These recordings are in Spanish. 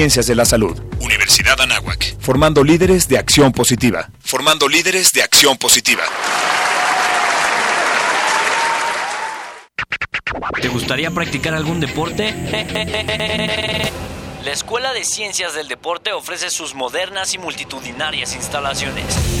Ciencias de la Salud. Universidad Anáhuac. Formando líderes de acción positiva. Formando líderes de acción positiva. ¿Te gustaría practicar algún deporte? La Escuela de Ciencias del Deporte ofrece sus modernas y multitudinarias instalaciones.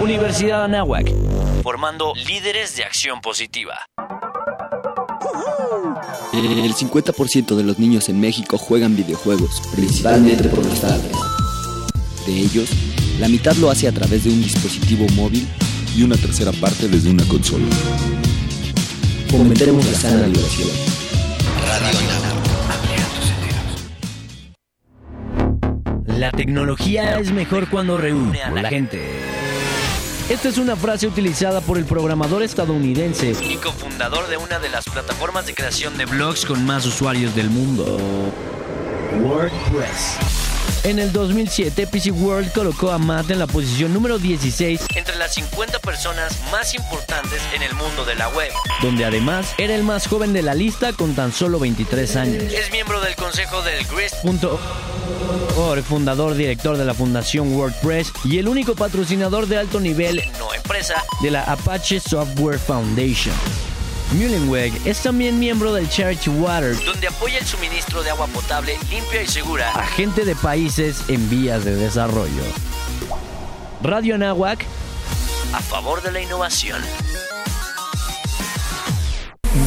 Universidad Anáhuac, formando líderes de acción positiva. El 50% de los niños en México juegan videojuegos, principalmente por los tablets. De ellos, la mitad lo hace a través de un dispositivo móvil y una tercera parte desde una consola. Fomentemos la sana diversión. La tecnología es mejor cuando reúne a la gente. Esta es una frase utilizada por el programador estadounidense y cofundador de una de las plataformas de creación de blogs con más usuarios del mundo, WordPress. En el 2007, PC World colocó a Matt en la posición número 16 entre las 50 personas más importantes en el mundo de la web, donde además era el más joven de la lista con tan solo 23 años. Es miembro del consejo del Grist.org, fundador director de la fundación WordPress y el único patrocinador de alto nivel, no empresa, de la Apache Software Foundation. Mullenweg es también miembro del Charity Water, donde apoya el suministro de agua potable limpia y segura a gente de países en vías de desarrollo. Radio Anáhuac, a favor de la innovación.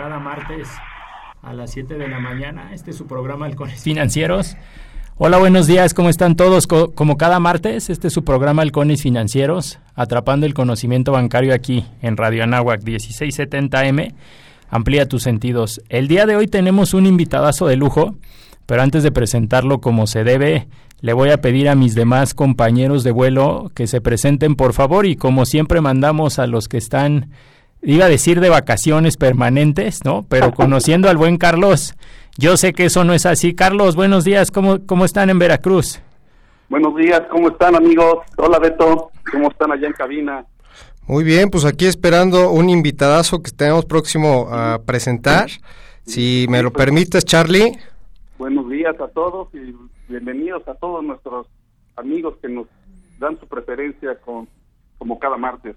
Cada martes a las 7 de la mañana, este es su programa Halcones Financieros. Hola, buenos días, ¿cómo están todos? Co- como cada martes, este es su programa Halcones Financieros, atrapando el conocimiento bancario aquí en Radio Anáhuac 1670M. Amplía tus sentidos. El día de hoy tenemos un invitadazo de lujo, pero antes de presentarlo como se debe, le voy a pedir a mis demás compañeros de vuelo que se presenten por favor y como siempre mandamos a los que están, iba a decir de vacaciones permanentes, ¿no? Pero conociendo al buen Carlos, yo sé que eso no es así. Carlos, buenos días, ¿cómo, cómo están en Veracruz? Buenos días, ¿cómo están amigos? Hola Beto, ¿cómo están allá en cabina? Muy bien, pues aquí esperando un invitadazo que tenemos próximo a presentar. Si me lo permites, Charlie. Buenos días a todos y bienvenidos a todos nuestros amigos que nos dan su preferencia con, como cada martes.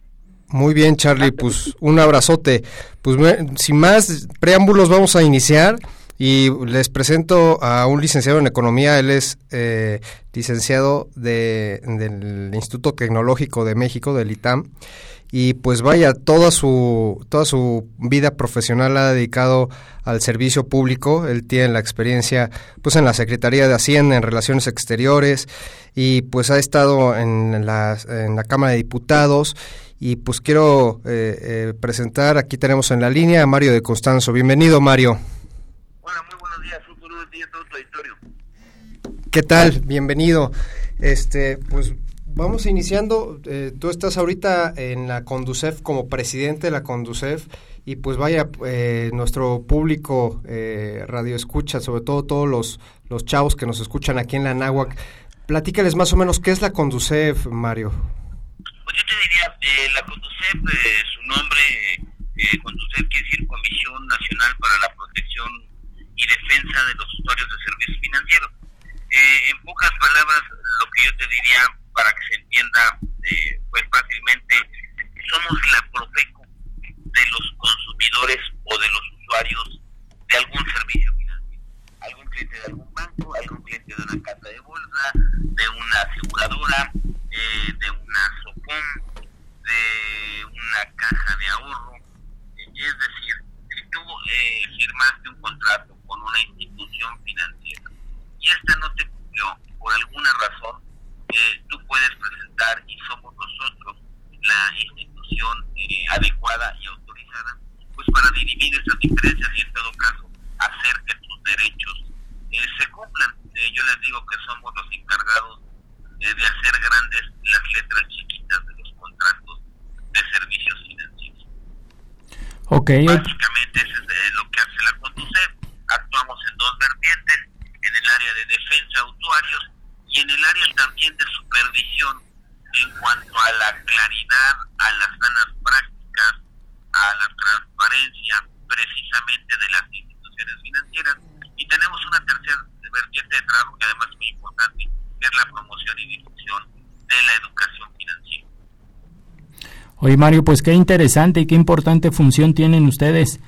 Muy bien, Charlie, pues un abrazote. Pues sin más preámbulos vamos a iniciar y les presento a un licenciado en economía. Él es eh, licenciado de, del Instituto Tecnológico de México, del ITAM. Y pues vaya, toda su, toda su vida profesional la ha dedicado al servicio público. Él tiene la experiencia pues en la Secretaría de Hacienda, en Relaciones Exteriores, y pues ha estado en la, en la Cámara de Diputados. Y pues quiero eh, eh, presentar, aquí tenemos en la línea a Mario de Constanzo. Bienvenido, Mario. ¿Qué tal? Bienvenido. Este, pues vamos iniciando. Eh, tú estás ahorita en la Conducef como presidente de la Conducef y pues vaya, eh, nuestro público eh, radio escucha, sobre todo todos los, los chavos que nos escuchan aquí en la Náhuac, platícales más o menos qué es la Conducef, Mario. Pues yo te diría, eh, la Conducef, eh, su nombre, eh, Conducef quiere decir Comisión Nacional para la Protección y Defensa de los Usuarios de Servicios Financieros. Eh, en pocas palabras, lo que yo te diría, para que se entienda pues fácilmente, somos la Profeco de los consumidores o de los usuarios de algún servicio financiero. Algún cliente de algún banco, algún cliente de una casa de bolsa, de una aseguradora, eh, de una De una caja de ahorro. Es decir, si tú eh, firmaste un contrato con una institución financiera y esta no te cumplió por alguna razón, eh, tú puedes presentar y somos nosotros la institución eh, adecuada y autorizada pues para dirimir esas diferencias y en todo caso hacer que tus derechos eh, se cumplan. Eh, yo les digo que somos los encargados de hacer grandes las letras chiquitas de los contratos de servicios financieros. Okay. Básicamente eso es lo que hace la Conducef. Actuamos en dos vertientes, en el área de defensa de usuarios y en el área también de supervisión en cuanto a la claridad, a las sanas prácticas, a la transparencia precisamente de las instituciones financieras. Y tenemos una tercera vertiente de trabajo que además es muy importante, que es la promoción y difusión de la educación financiera. Oye Mario, pues qué interesante y qué importante función tienen ustedes.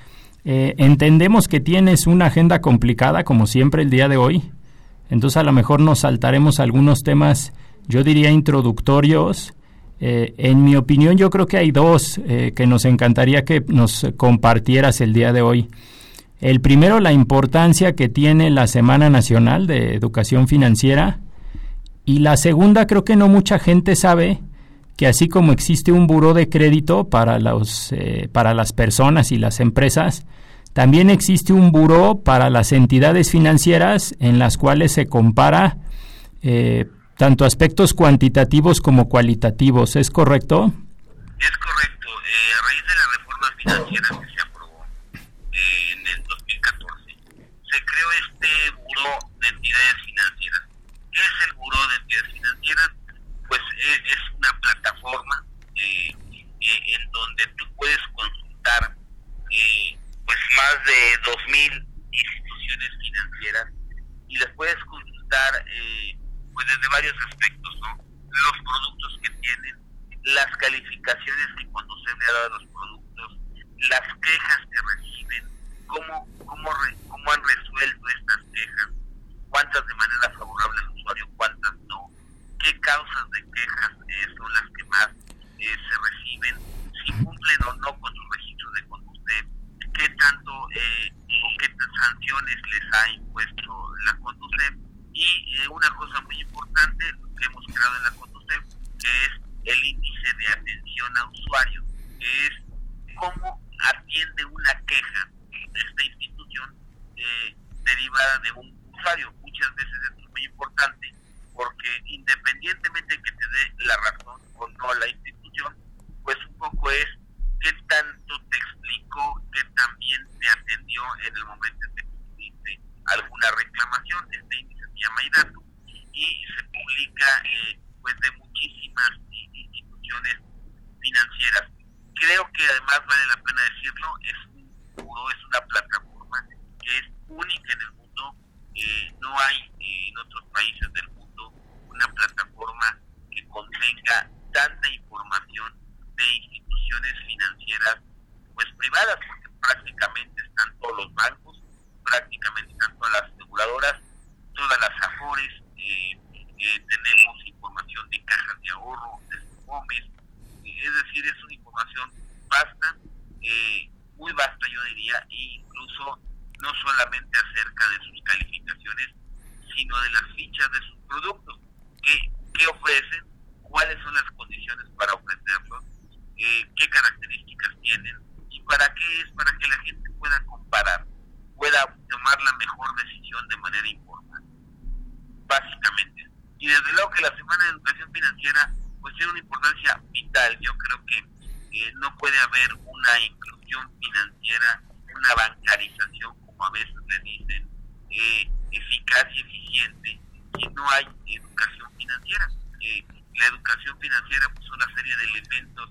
Eh, entendemos que tienes una agenda complicada, como siempre, el día de hoy. Entonces a lo mejor nos saltaremos algunos temas yo diría introductorios. Eh, en mi opinión, yo creo que hay dos eh, que nos encantaría que nos compartieras el día de hoy. El primero, la importancia que tiene la Semana Nacional de Educación Financiera. Y la segunda, creo que no mucha gente sabe que así como existe un buró de crédito para, los, eh, para las personas y las empresas, también existe un buró para las entidades financieras en las cuales se compara eh, tanto aspectos cuantitativos como cualitativos, ¿es correcto? Es correcto. Eh, a raíz de la reforma financiera que se aprobó eh, en el 2014, se creó este Buró de Entidades Financieras. ¿Qué es el Buró de Entidades Financieras? Es una plataforma eh, eh, en donde tú puedes consultar eh, pues más de 2.000 instituciones financieras y les puedes consultar pues desde varios aspectos, ¿no? Los productos que tienen, las calificaciones que cuando se le ha dado los productos, las quejas que reciben, cómo, cómo, cómo han resuelto estas quejas, cuántas de manera favorable al usuario, cuántas qué causas de quejas eh, son las que más eh, se reciben, si cumplen o no con sus registros de conducir, qué tanto eh, o qué sanciones les ha impuesto la conducir y eh, una cosa muy importante que hemos creado en la Conducef, que es el índice de atención a usuario, que es cómo atiende una queja de esta institución derivada de un usuario. Muchas veces esto es muy importante porque independientemente que te dé la razón o no la institución, pues un poco es qué tanto te explicó, qué también te atendió en el momento en que tuviste alguna reclamación. Este índice se llama IDATO y se publica eh, pues de muchísimas instituciones financieras. Creo que además vale la pena decirlo, es un puro, es una plataforma que es única en el mundo. Eh, no hay eh, en otros países del mundo una plataforma que contenga tanta información de instituciones financieras pues privadas, porque prácticamente están todos los bancos, prácticamente están todas las aseguradoras, todas las AFORES, eh, eh, tenemos información de cajas de ahorro, de SUMOMES, eh, es decir, es una información vasta, eh, muy vasta yo diría, e incluso no solamente acerca de sus calificaciones, sino de las fichas de sus productos, qué, qué ofrecen, cuáles son las condiciones para ofrecerlos, eh, qué características tienen y para qué es, para que la gente pueda comparar, pueda tomar la mejor decisión de manera informada, básicamente. Y desde luego que la Semana de Educación Financiera pues tiene una importancia vital. Yo creo que eh, no puede haber una inclusión financiera, una bancarización, como a veces le dicen, eh, eficaz y eficiente, si no hay educación financiera. la educación financiera pues una serie de elementos,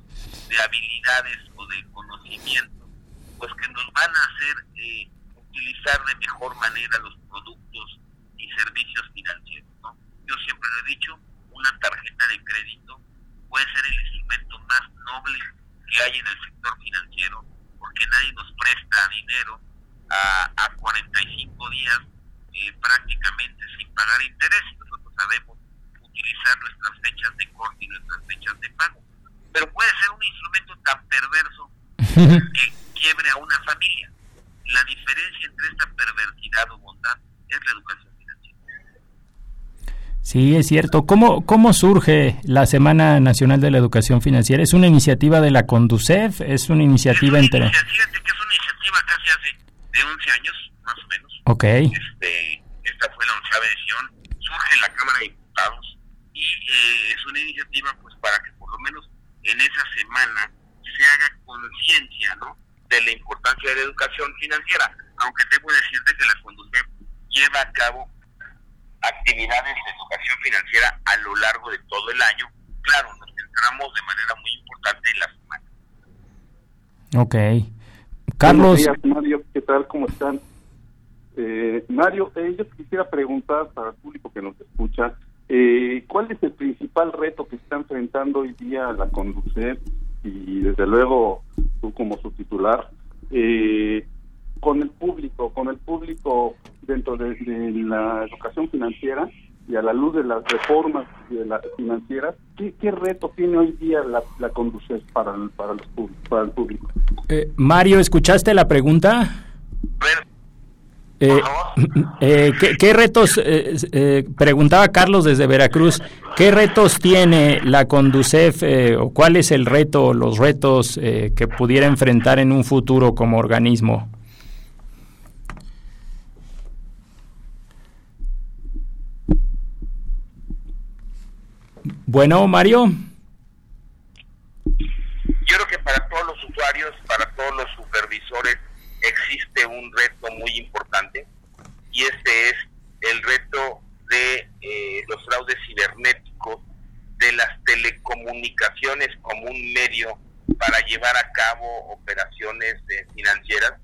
de habilidades o de conocimientos, pues que nos van a hacer eh, utilizar de mejor manera los productos y servicios financieros. ¿no? Yo siempre lo he dicho, una tarjeta de crédito puede ser el instrumento más noble que hay en el sector financiero, porque nadie nos presta dinero a, a 45 días eh, prácticamente sin pagar interés. Nosotros sabemos utilizar nuestras fechas de corte y nuestras fechas de pago. Pero puede ser un instrumento tan perverso que quiebre a una familia. La diferencia entre esta perversidad o bondad es la educación financiera. Sí, es cierto. ¿Cómo, ¿Cómo surge la Semana Nacional de la Educación Financiera? ¿Es una iniciativa de la Conducef? ¿Es una iniciativa entre...? que es una iniciativa casi hace de 11 años, más o menos. Ok. Este, esta fue la onceava edición. Surge en la Cámara de Diputados y eh, es una iniciativa pues para que por lo menos en esa semana se haga conciencia, ¿no? de la importancia de la educación financiera, aunque debo decirte que la Conducef lleva a cabo actividades de educación financiera a lo largo de todo el año. Claro, nos centramos de manera muy importante en la semana. Ok. Carlos. Mario, ¿qué tal? ¿Cómo están? Eh, Mario, eh, yo quisiera preguntar para el público que nos escucha, eh, ¿cuál es el principal reto que está enfrentando hoy día la Conducef y desde luego tú como su titular, eh, con el público, con el público dentro de, la educación financiera y a la luz de las reformas de las financieras, ¿qué, reto tiene hoy día la, la para el, para, para el público? Eh, Mario, ¿escuchaste la pregunta? Eh, eh, ¿qué, retos, eh, preguntaba Carlos desde Veracruz, qué retos tiene la Conducef o cuál es el reto, los retos que pudiera enfrentar en un futuro como organismo? Bueno, Mario. Yo creo que para todos los usuarios, para todos los supervisores, existe un reto muy importante y este es el reto de eh, los fraudes cibernéticos, de las telecomunicaciones como un medio para llevar a cabo operaciones eh, financieras.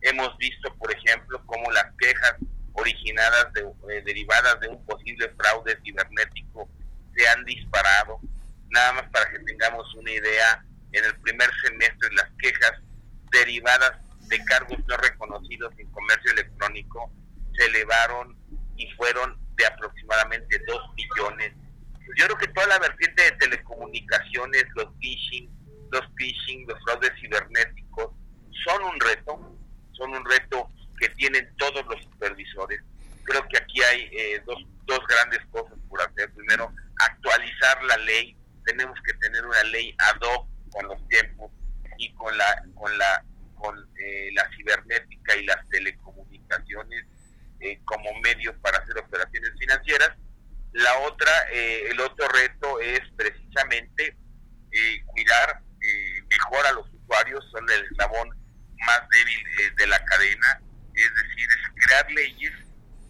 Hemos visto, por ejemplo, cómo las quejas originadas de, eh, derivadas de un posible fraude cibernético se han disparado. Nada más para que tengamos una idea, en el primer semestre las quejas derivadas de cargos no reconocidos en comercio electrónico se elevaron y fueron de aproximadamente 2 millones. Yo creo que toda la vertiente de telecomunicaciones, los phishing, los phishing, los fraudes cibernéticos, son un reto, son un reto que tienen todos los supervisores. Creo que aquí hay eh, dos, dos grandes cosas por hacer. Primero, actualizar la ley. Tenemos que tener una ley ad hoc con los tiempos y con la, con la eh, la cibernética y las telecomunicaciones eh, como medios para hacer operaciones financieras. La otra, eh, el otro reto es precisamente cuidar mejor a los usuarios, son el eslabón más débil de la cadena, es decir, es crear leyes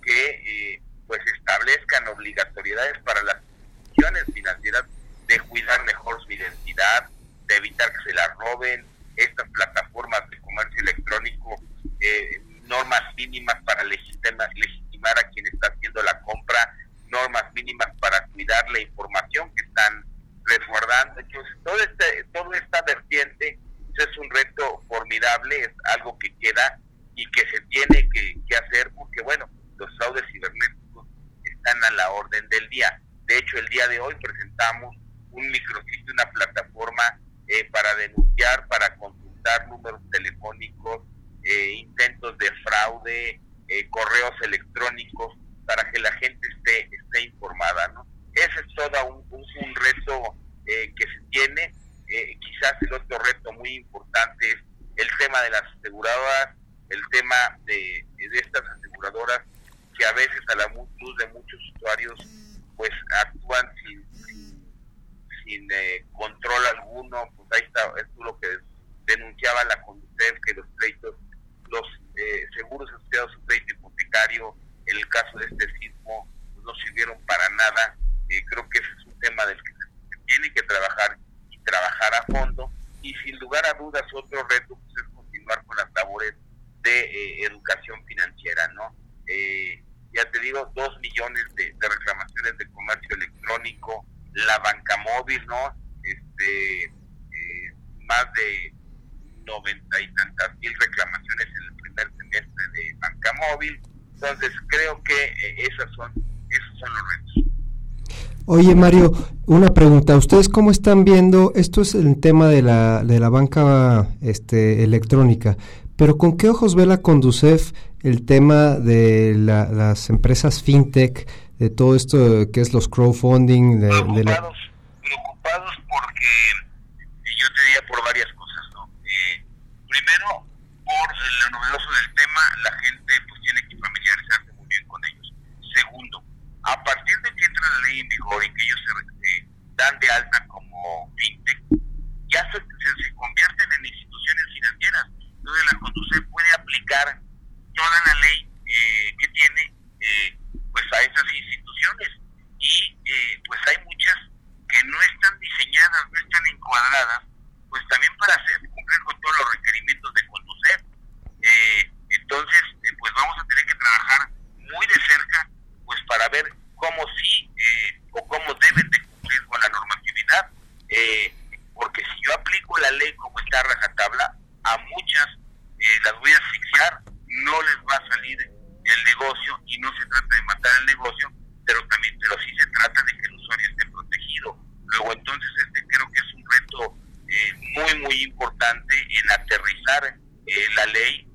que pues establezcan obligatoriedades para las instituciones financieras de cuidar mejor su identidad, de evitar que se la roben, estas plataformas de comercio electrónico eh, normas mínimas para legitimar, a quien está haciendo la compra, normas mínimas para cuidar la información que están resguardando. Entonces, todo este, toda esta vertiente es un reto formidable, es algo que queda y que se tiene que, que hacer porque, bueno, los fraudes cibernéticos están a la orden del día. De hecho, el día de hoy presentamos un micrositio, una plataforma eh, para denunciar, para consultar números telefónicos, eh, intentos de fraude, eh, correos electrónicos, para que la gente esté, esté informada. ¿no? Ese es todo un, un, reto que se tiene. quizás el otro reto muy importante es el tema de las aseguradoras, el tema de, de estas aseguradoras que a veces a la luz de muchos usuarios pues actúan sin, sin eh, control alguno, pues ahí está, es lo que denunciaba la Conducef, que los créditos, los eh, seguros asociados a crédito hipotecario, en el caso de este sismo, pues no sirvieron para nada. Eh, creo que ese es un tema del que se tiene que trabajar y trabajar a fondo. Y sin lugar a dudas, otro reto pues, es continuar con las labores de eh, educación financiera, ¿no? Eh, ya te digo, dos millones de, reclamaciones de comercio electrónico, la ¿no? Este, eh, más de noventa y tantas mil reclamaciones en el primer semestre de banca móvil. Entonces creo que eh, esas son, esos son los retos. Oye Mario, una pregunta. ¿Ustedes cómo están viendo? Esto es el tema de la, de la banca este, electrónica. Pero ¿con qué ojos ve la Conducef el tema de las empresas fintech, de todo esto que es los crowdfunding? De, porque yo te diría por varias cosas, ¿no? Eh, primero, por lo novedoso del tema, la gente pues tiene que familiarizarse muy bien con ellos. Segundo, a partir de que entra la ley en vigor y que ellos se dan de alta como fintech, ya se, se convierten en instituciones financieras entonces la Conducef puede aplicar toda la ley eh, que tiene eh, pues a esas instituciones y eh, pues hay muchas que no están diseñadas, no están encuadradas, pues también para cumplir con todos los requerimientos de Conducef. entonces, pues vamos a tener que trabajar muy de cerca, pues para ver cómo sí o cómo deben de cumplir con la normatividad, porque si yo aplico la ley como está rajatabla, a muchas eh, las voy a asfixiar, no les va a salir el negocio y no se trata de matar el negocio, pero también, pero sí se trata de que el usuario esté protegido. Luego entonces este creo que es un reto eh, muy muy importante en aterrizar eh, la ley,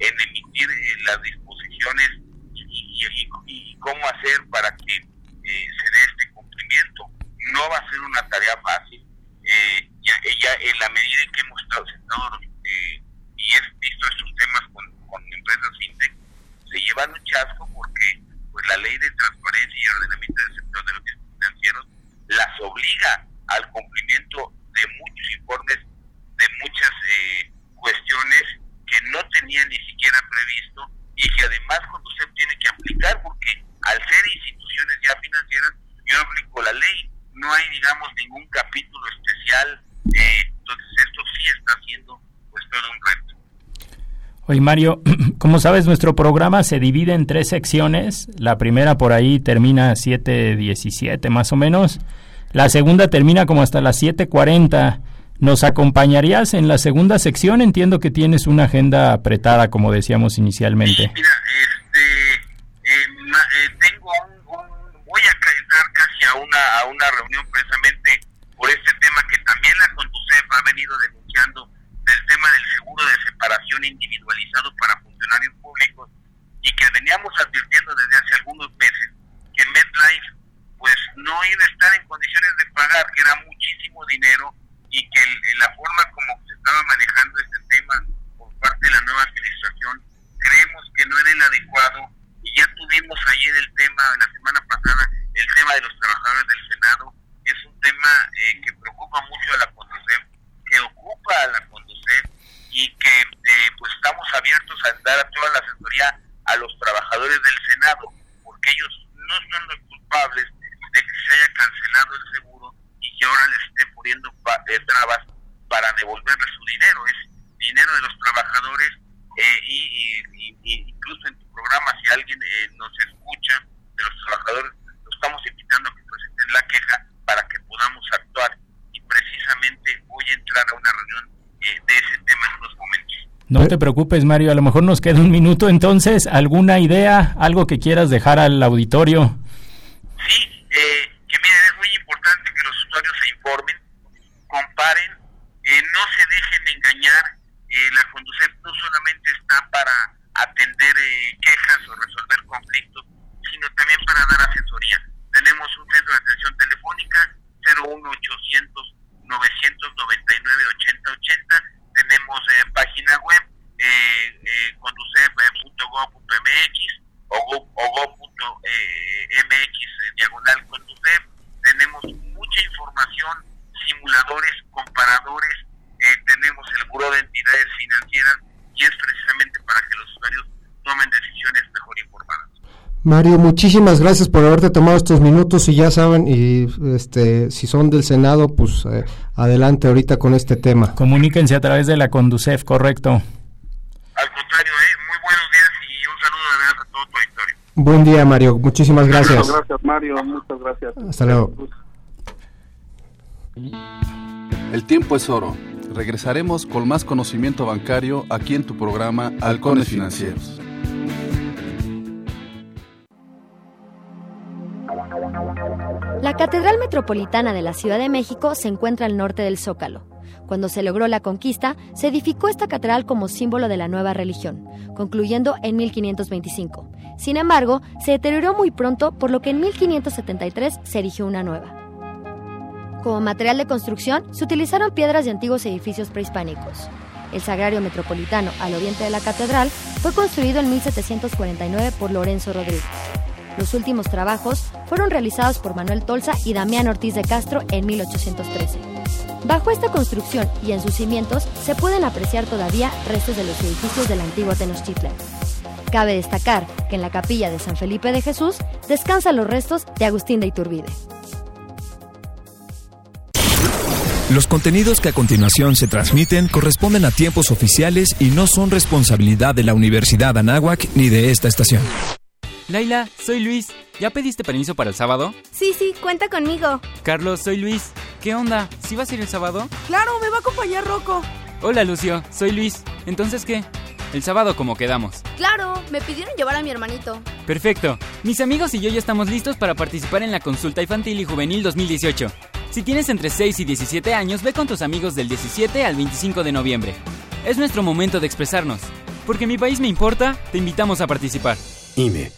en emitir las disposiciones y, y, cómo hacer para que se dé este cumplimiento. No va a ser una tarea fácil. ya, ya en la medida en que hemos estado sentados eh, y he visto estos temas con, empresas fintech, se llevan un chasco porque pues la ley de transparencia y ordenamiento del sector de los financieros las obliga al cumplimiento de muchos informes, de muchas eh, cuestiones que no tenían ni siquiera previsto y que además cuando usted tiene que aplicar, porque al ser instituciones ya financieras, yo aplico la ley, no hay digamos ningún capítulo especial, eh, entonces esto sí está haciendo pues todo un reto. Oye Mario, como sabes nuestro programa se divide en tres secciones. La primera por ahí termina 7.17 más o menos. La segunda termina como hasta las 7.40. ¿Nos acompañarías en la segunda sección? Entiendo que tienes una agenda apretada, como decíamos inicialmente este, eh, eh, tengo un, voy a caer casi a una, a una reunión precisamente por este tema que también la Conducef ha venido denunciando del tema del seguro de separación individualizado para funcionarios públicos y que veníamos advirtiendo desde hace algunos meses que MedLife pues no iba a estar en condiciones de pagar, que era muchísimo dinero y que la forma como se estaba manejando este tema por parte de la nueva administración creemos que no era el adecuado y ya tuvimos ayer el tema, la semana pasada, el tema de los trabajadores del Senado, es un tema eh, que preocupa mucho a la Conducef, que ocupa a la y que eh, pues estamos abiertos a dar a toda la asesoría a los trabajadores del Senado, porque ellos no son los culpables de que se haya cancelado el seguro y que ahora les esté poniendo eh, trabas para devolverles su dinero. Es dinero de los trabajadores eh, y, incluso en tu programa, si alguien nos escucha de los trabajadores, los estamos invitando a que presenten la queja para que podamos actuar. Y precisamente voy a entrar a una reunión de ese tema en unos momentos. No te preocupes, Mario, a lo mejor nos queda un minuto entonces. ¿Alguna idea, algo que quieras dejar al auditorio? Sí, eh, que miren, es muy importante que los usuarios se informen, comparen, eh, no se dejen engañar. Eh, la Conducef no solamente está para atender quejas o resolver conflictos, sino también para dar asesoría. Tenemos un centro de atención telefónica 01800 999-8080. Tenemos eh, página web eh, eh, conducef.gov.mx o go.mx diagonal conducef. Tenemos mucha información, simuladores, comparadores. tenemos el Buró de Entidades Financieras y es precisamente para que los usuarios tomen decisiones mejor informadas. Mario, muchísimas gracias por haberte tomado estos minutos y ya saben, y este, si son del Senado, pues eh, adelante ahorita con este tema. Comuníquense a través de la Conducef, correcto. Al contrario, ¿eh? muy buenos días y un saludo de verdad a todo tu auditorio. Buen día, Mario. Muchísimas gracias. Muchas gracias, Mario. Muchas gracias. Hasta luego. El tiempo es oro. Regresaremos con más conocimiento bancario aquí en tu programa Halcones Financieros. Catedral Metropolitana de la Ciudad de México se encuentra al norte del Zócalo. Cuando se logró la conquista, se edificó esta catedral como símbolo de la nueva religión, concluyendo en 1525. Sin embargo, se deterioró muy pronto, por lo que en 1573 se erigió una nueva. Como material de construcción, se utilizaron piedras de antiguos edificios prehispánicos. El Sagrario Metropolitano, al oriente de la catedral, fue construido en 1749 por Lorenzo Rodríguez. Los últimos trabajos fueron realizados por Manuel Tolsa y Damián Ortiz de Castro en 1813. Bajo esta construcción y en sus cimientos se pueden apreciar todavía restos de los edificios de la antigua Tenochtitlan. Cabe destacar que en la capilla de San Felipe de Jesús descansan los restos de Agustín de Iturbide. Los contenidos que a continuación se transmiten corresponden a tiempos oficiales y no son responsabilidad de la Universidad Anáhuac ni de esta estación. Laila, soy Luis. ¿Ya pediste permiso para el sábado? Sí, sí, cuenta conmigo. Carlos, soy Luis. ¿Qué onda? ¿Sí vas a ir el sábado? Claro, me va a acompañar Rocco. Hola, Lucio. Soy Luis. ¿Entonces qué? El sábado como quedamos. Claro, me pidieron llevar a mi hermanito. Perfecto. Mis amigos y yo ya estamos listos para participar en la consulta infantil y juvenil 2018. Si tienes entre 6 y 17 años, ve con tus amigos del 17 al 25 de noviembre. Es nuestro momento de expresarnos. Porque mi país me importa, te invitamos a participar. INE.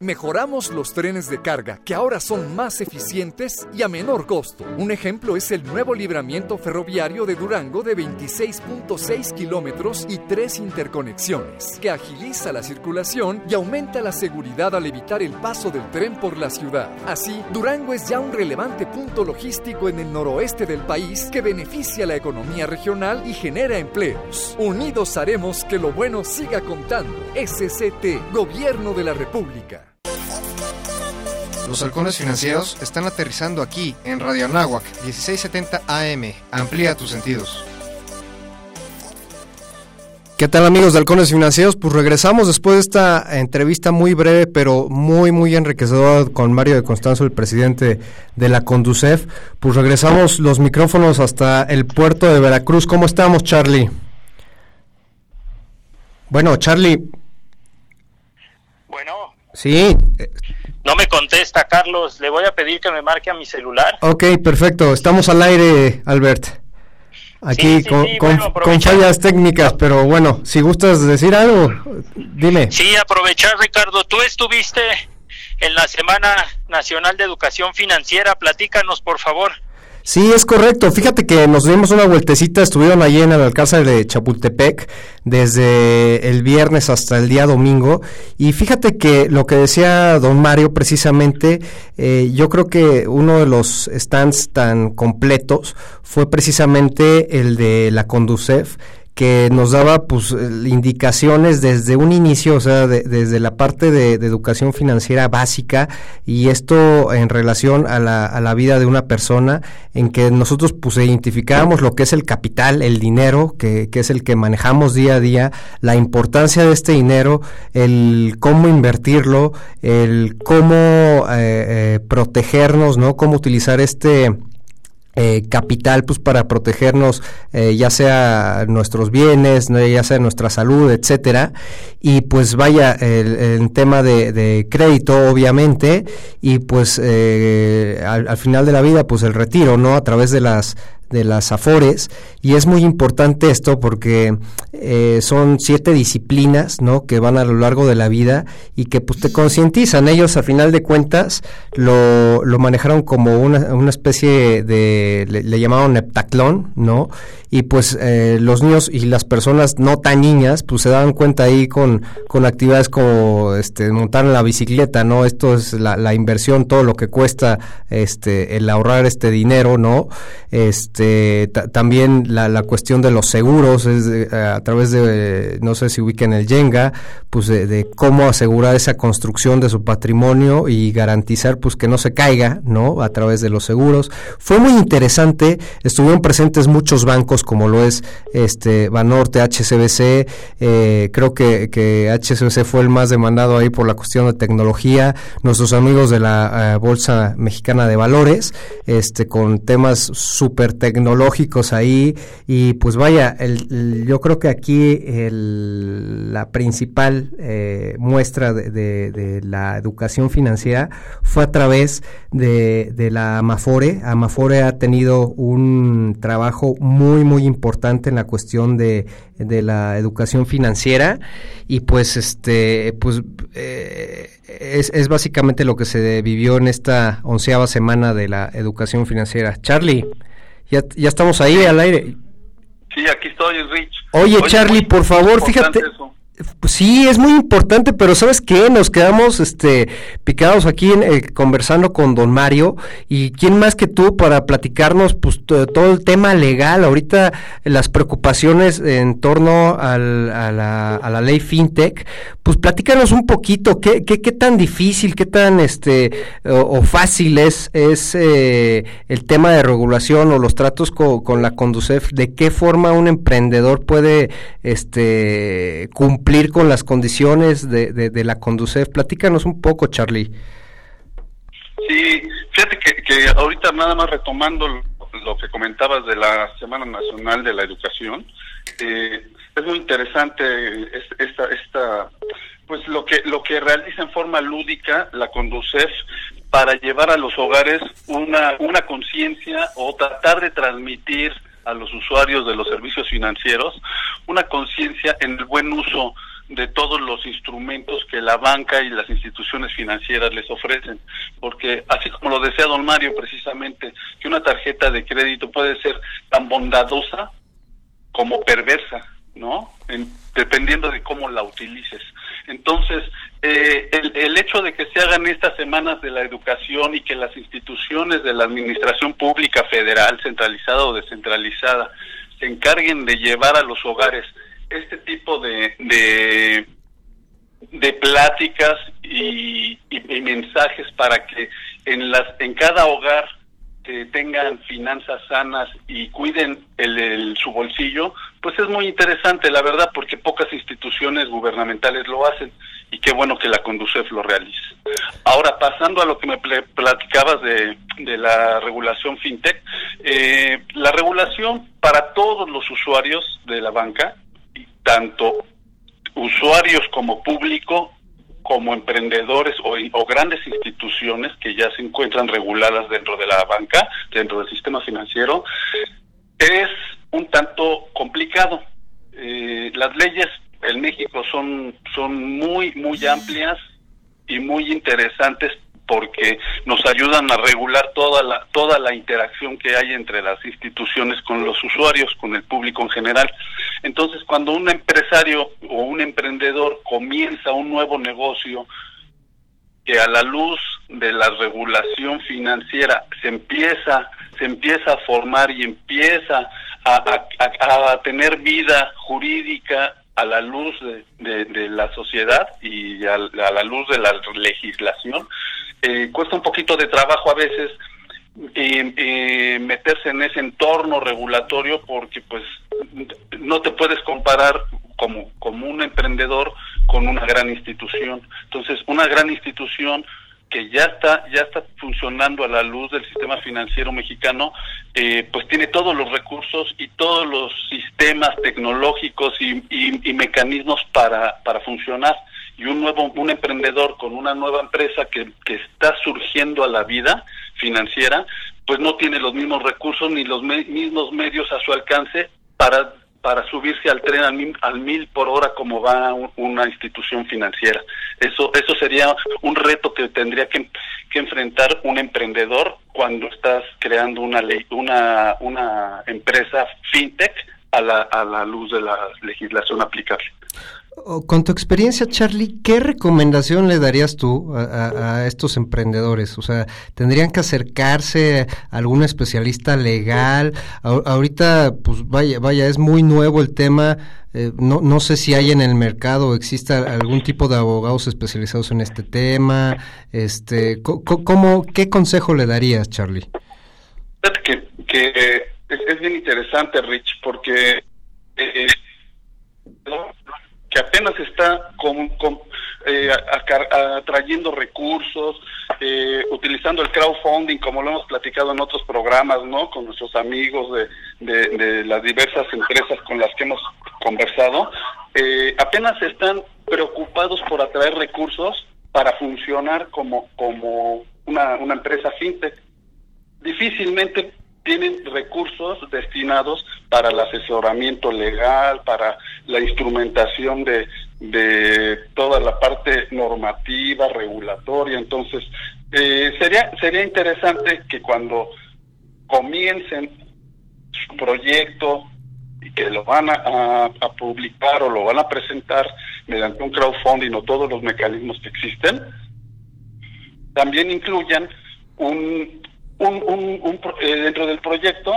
Mejoramos los trenes de carga, que ahora son más eficientes y a menor costo. Un ejemplo es el nuevo libramiento ferroviario de Durango de 26.6 kilómetros y tres interconexiones, que agiliza la circulación y aumenta la seguridad al evitar el paso del tren por la ciudad. Así, Durango es ya un relevante punto logístico en el noroeste del país que beneficia la economía regional y genera empleos. Unidos haremos que lo bueno siga contando. SCT, Gobierno de la República. Los halcones financieros están aterrizando aquí en Radio Anáhuac 1670 AM. Amplía tus sentidos. ¿Qué tal amigos de Halcones Financieros? Pues regresamos después de esta entrevista muy breve pero muy muy enriquecedora con Mario de Constanzo, el presidente de la Conducef. Pues regresamos los micrófonos hasta el puerto de Veracruz. ¿Cómo estamos Charlie? Bueno, Charlie. Bueno. Sí. No me contesta, Carlos. Le voy a pedir que me marque a mi celular. Ok, perfecto. Estamos al aire, Albert. Aquí Sí, sí, con, sí, con- bueno, con aprovecha- fallas técnicas, pero bueno, si gustas decir algo, dime. Sí, aprovechar, Ricardo. Tú estuviste en la Semana Nacional de Educación Financiera. Platícanos, por favor. Sí, es correcto. Fíjate que nos dimos una vueltecita, estuvieron allí en el Alcázar de Chapultepec desde el viernes hasta el día domingo. Y fíjate que lo que decía don Mario precisamente, eh, yo creo que uno de los stands tan completos fue precisamente el de la Conducef que nos daba pues indicaciones desde un inicio, o sea, de- desde la parte de, de educación financiera básica y esto en relación a la, a la vida de una persona en que nosotros pues identificábamos lo que es el capital, el dinero, que, que es el que manejamos día a día, la importancia de este dinero, el cómo invertirlo, el cómo eh, eh, protegernos, ¿no? Cómo utilizar este eh, capital pues para protegernos eh, ya sea nuestros bienes ya sea nuestra salud etcétera. Y pues vaya el, tema de, de crédito obviamente y pues eh, al final de la vida pues el retiro no a través de las de las Afores y es muy importante esto porque eh, son siete disciplinas no que van a lo largo de la vida y que pues te concientizan. Ellos a final de cuentas lo, lo manejaron como una, una especie de le, le llamaron heptaclón no y pues eh, los niños y las personas no tan niñas pues se dan cuenta ahí con, con actividades como este montar en la bicicleta no esto es la, la inversión todo lo que cuesta este el ahorrar este dinero no este también la, la, cuestión de los seguros es eh, a través de no sé si ubiquen el Yenga pues de, cómo asegurar esa construcción de su patrimonio y garantizar pues que no se caiga no a través de los seguros. Fue muy interesante estuvieron presentes muchos bancos como lo es este Banorte, HCBC, eh, creo que, que, HCBC fue el más demandado ahí por la cuestión de tecnología, nuestros amigos de la uh, Bolsa Mexicana de Valores, este con temas súper tecnológicos ahí y pues vaya, el, yo creo que aquí el, la principal eh, muestra de, de, la educación financiera fue a través de, de la Amafore. Amafore ha tenido un trabajo muy muy importante en la cuestión de, de la educación financiera y pues este pues eh, es, es, básicamente lo que se vivió en esta onceava semana de la educación financiera. Charlie, ya, ya estamos ahí al aire. Sí, aquí estoy, Rich. Oye, Oye Charlie, por favor, fíjate. Eso. Pues sí, es muy importante, pero ¿sabes qué? Nos quedamos este, picados aquí en, eh, conversando con don Mario. Y quién más que tú para platicarnos pues todo el tema legal, ahorita las preocupaciones en torno al, a, la, a, la, ley FinTech, pues platícanos un poquito, ¿qué, qué, tan difícil, qué tan este o, fácil es, es eh, el tema de regulación o los tratos con la Conducef, de qué forma un emprendedor puede este cumplir cumplir con las condiciones de, de, la Conducef. Platícanos un poco, Charlie. Sí, fíjate que, que ahorita nada más retomando lo, lo, que comentabas de la Semana Nacional de la Educación, eh, es muy interesante esta, esta, pues lo que lo que realiza en forma lúdica la Conducef para llevar a los hogares una una conciencia o tratar de transmitir a los usuarios de los servicios financieros una conciencia en el buen uso de todos los instrumentos que la banca y las instituciones financieras les ofrecen. Porque así como lo decía don Mario precisamente, que una tarjeta de crédito puede ser tan bondadosa como perversa, ¿no? En, dependiendo de cómo la utilices. Entonces, eh, el, el, hecho de que se hagan estas semanas de la educación y que las instituciones de la administración pública federal, centralizada o descentralizada, se encarguen de llevar a los hogares este tipo de, de, pláticas y, y, y, mensajes para que en, las, en cada hogar eh, tengan finanzas sanas y cuiden el, el, su bolsillo, pues es muy interesante, la verdad, porque pocas instituciones gubernamentales lo hacen y qué bueno que la Conducef lo realice. Ahora, pasando a lo que me platicabas de, de la regulación fintech, eh, la regulación para todos los usuarios de la banca tanto usuarios como público, como emprendedores o, grandes instituciones que ya se encuentran reguladas dentro de la banca, dentro del sistema financiero, es un tanto complicado. Eh, las leyes en México son, son muy, muy amplias y muy interesantes porque nos ayudan a regular toda la toda la interacción que hay entre las instituciones con los usuarios, con el público en general. Entonces, cuando un empresario o un emprendedor comienza un nuevo negocio que a la luz de la regulación financiera se empieza se empieza a formar y empieza a, a, a tener vida jurídica a la luz de, de, la sociedad y a, a, la luz de la legislación, eh, cuesta un poquito de trabajo a veces eh, eh, meterse en ese entorno regulatorio porque pues no te puedes comparar como, como un emprendedor con una gran institución. Entonces, una gran institución que ya está ya está funcionando a la luz del sistema financiero mexicano eh, pues tiene todos los recursos y todos los sistemas tecnológicos y, y, mecanismos para para funcionar. Y un nuevo un emprendedor con una nueva empresa que, que está surgiendo a la vida financiera pues no tiene los mismos recursos ni los mismos medios a su alcance para para subirse al tren al mil, por hora como va una institución financiera. Eso eso sería un reto que tendría que, que enfrentar un emprendedor cuando estás creando una ley, una una empresa fintech a la, a la luz de la legislación aplicable. Con tu experiencia, Charlie, ¿qué recomendación le darías tú a, estos emprendedores? O sea, ¿tendrían que acercarse a algún especialista legal? ahorita, pues vaya, vaya, es muy nuevo el tema. Eh, no, no sé si hay en el mercado, exista algún tipo de abogados especializados en este tema. Este, ¿cómo, ¿Qué consejo le darías, Charlie? Que, que es, bien interesante, Rich, porque... Eh, apenas está con, eh, atrayendo recursos, eh, utilizando el crowdfunding, como lo hemos platicado en otros programas, ¿no? Con nuestros amigos de, de, las diversas empresas con las que hemos conversado, eh, apenas están preocupados por atraer recursos para funcionar como, como una empresa fintech. Difícilmente tienen recursos destinados para el asesoramiento legal, para la instrumentación de, de toda la parte normativa, regulatoria. Entonces, eh, sería, sería interesante que cuando comiencen su proyecto y que lo van a, a, publicar o lo van a presentar mediante un crowdfunding o todos los mecanismos que existen, también incluyan un, un, un, eh, dentro del proyecto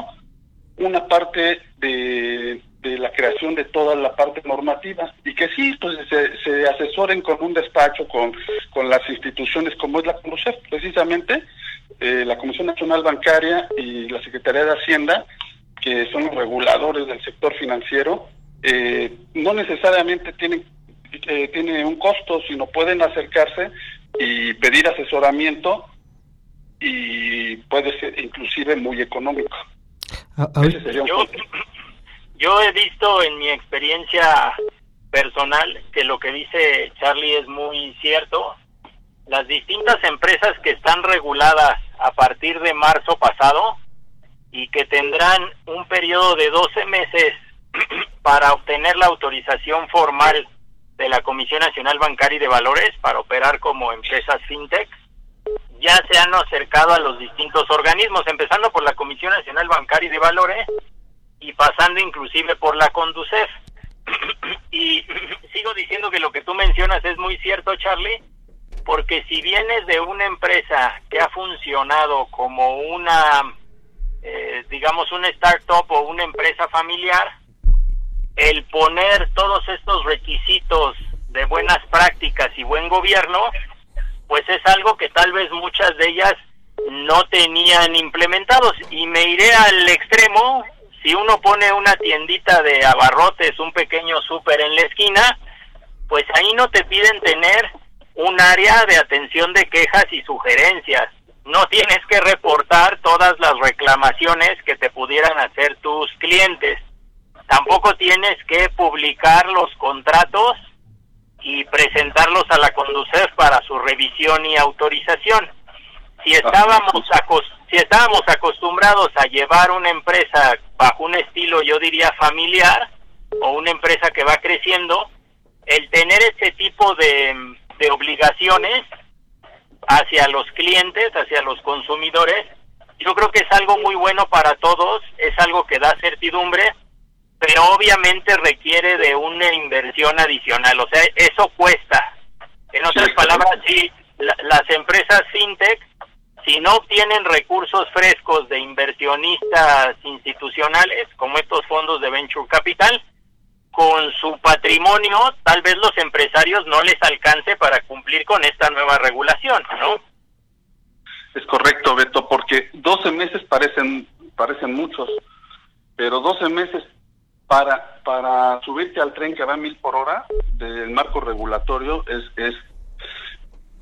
una parte de, la creación de toda la parte normativa y que sí, pues se, se asesoren con un despacho, con, con las instituciones como es la CONUCEF, precisamente eh, la Comisión Nacional Bancaria y la Secretaría de Hacienda, que son los reguladores del sector financiero, eh, no necesariamente tienen tiene un costo, sino pueden acercarse y pedir asesoramiento y puede ser inclusive muy económico. Ah, yo, yo he visto en mi experiencia personal que lo que dice Charlie es muy cierto. Las distintas empresas que están reguladas a partir de marzo pasado y que tendrán un periodo de 12 meses para obtener la autorización formal de la Comisión Nacional Bancaria y de Valores para operar como empresas fintech, ya se han acercado a los distintos organismos, empezando por la Comisión Nacional Bancaria y de Valores y pasando inclusive por la Conducef. y sigo diciendo que lo que tú mencionas es muy cierto, Charlie, porque si vienes de una empresa que ha funcionado como una, eh, digamos, una startup o una empresa familiar, el poner todos estos requisitos de buenas prácticas y buen gobierno pues es algo que tal vez muchas de ellas no tenían implementados. Y me iré al extremo, si uno pone una tiendita de abarrotes, un pequeño súper en la esquina, pues ahí no te piden tener un área de atención de quejas y sugerencias. No tienes que reportar todas las reclamaciones que te pudieran hacer tus clientes. Tampoco tienes que publicar los contratos y presentarlos a la Conducef para su revisión y autorización. Si estábamos, si estábamos acostumbrados a llevar una empresa bajo un estilo, yo diría, familiar, o una empresa que va creciendo, el tener este tipo de, de obligaciones hacia los clientes, hacia los consumidores, yo creo que es algo muy bueno para todos, es algo que da certidumbre pero obviamente requiere de una inversión adicional, o sea, eso cuesta. En otras palabras, sí, las empresas fintech, si no obtienen recursos frescos de inversionistas institucionales, como estos fondos de venture capital, con su patrimonio, tal vez los empresarios no les alcance para cumplir con esta nueva regulación, ¿no? Es correcto, Beto, porque 12 meses parecen parecen muchos, pero 12 meses para, para subirte al tren que va a mil por hora del marco regulatorio es, es,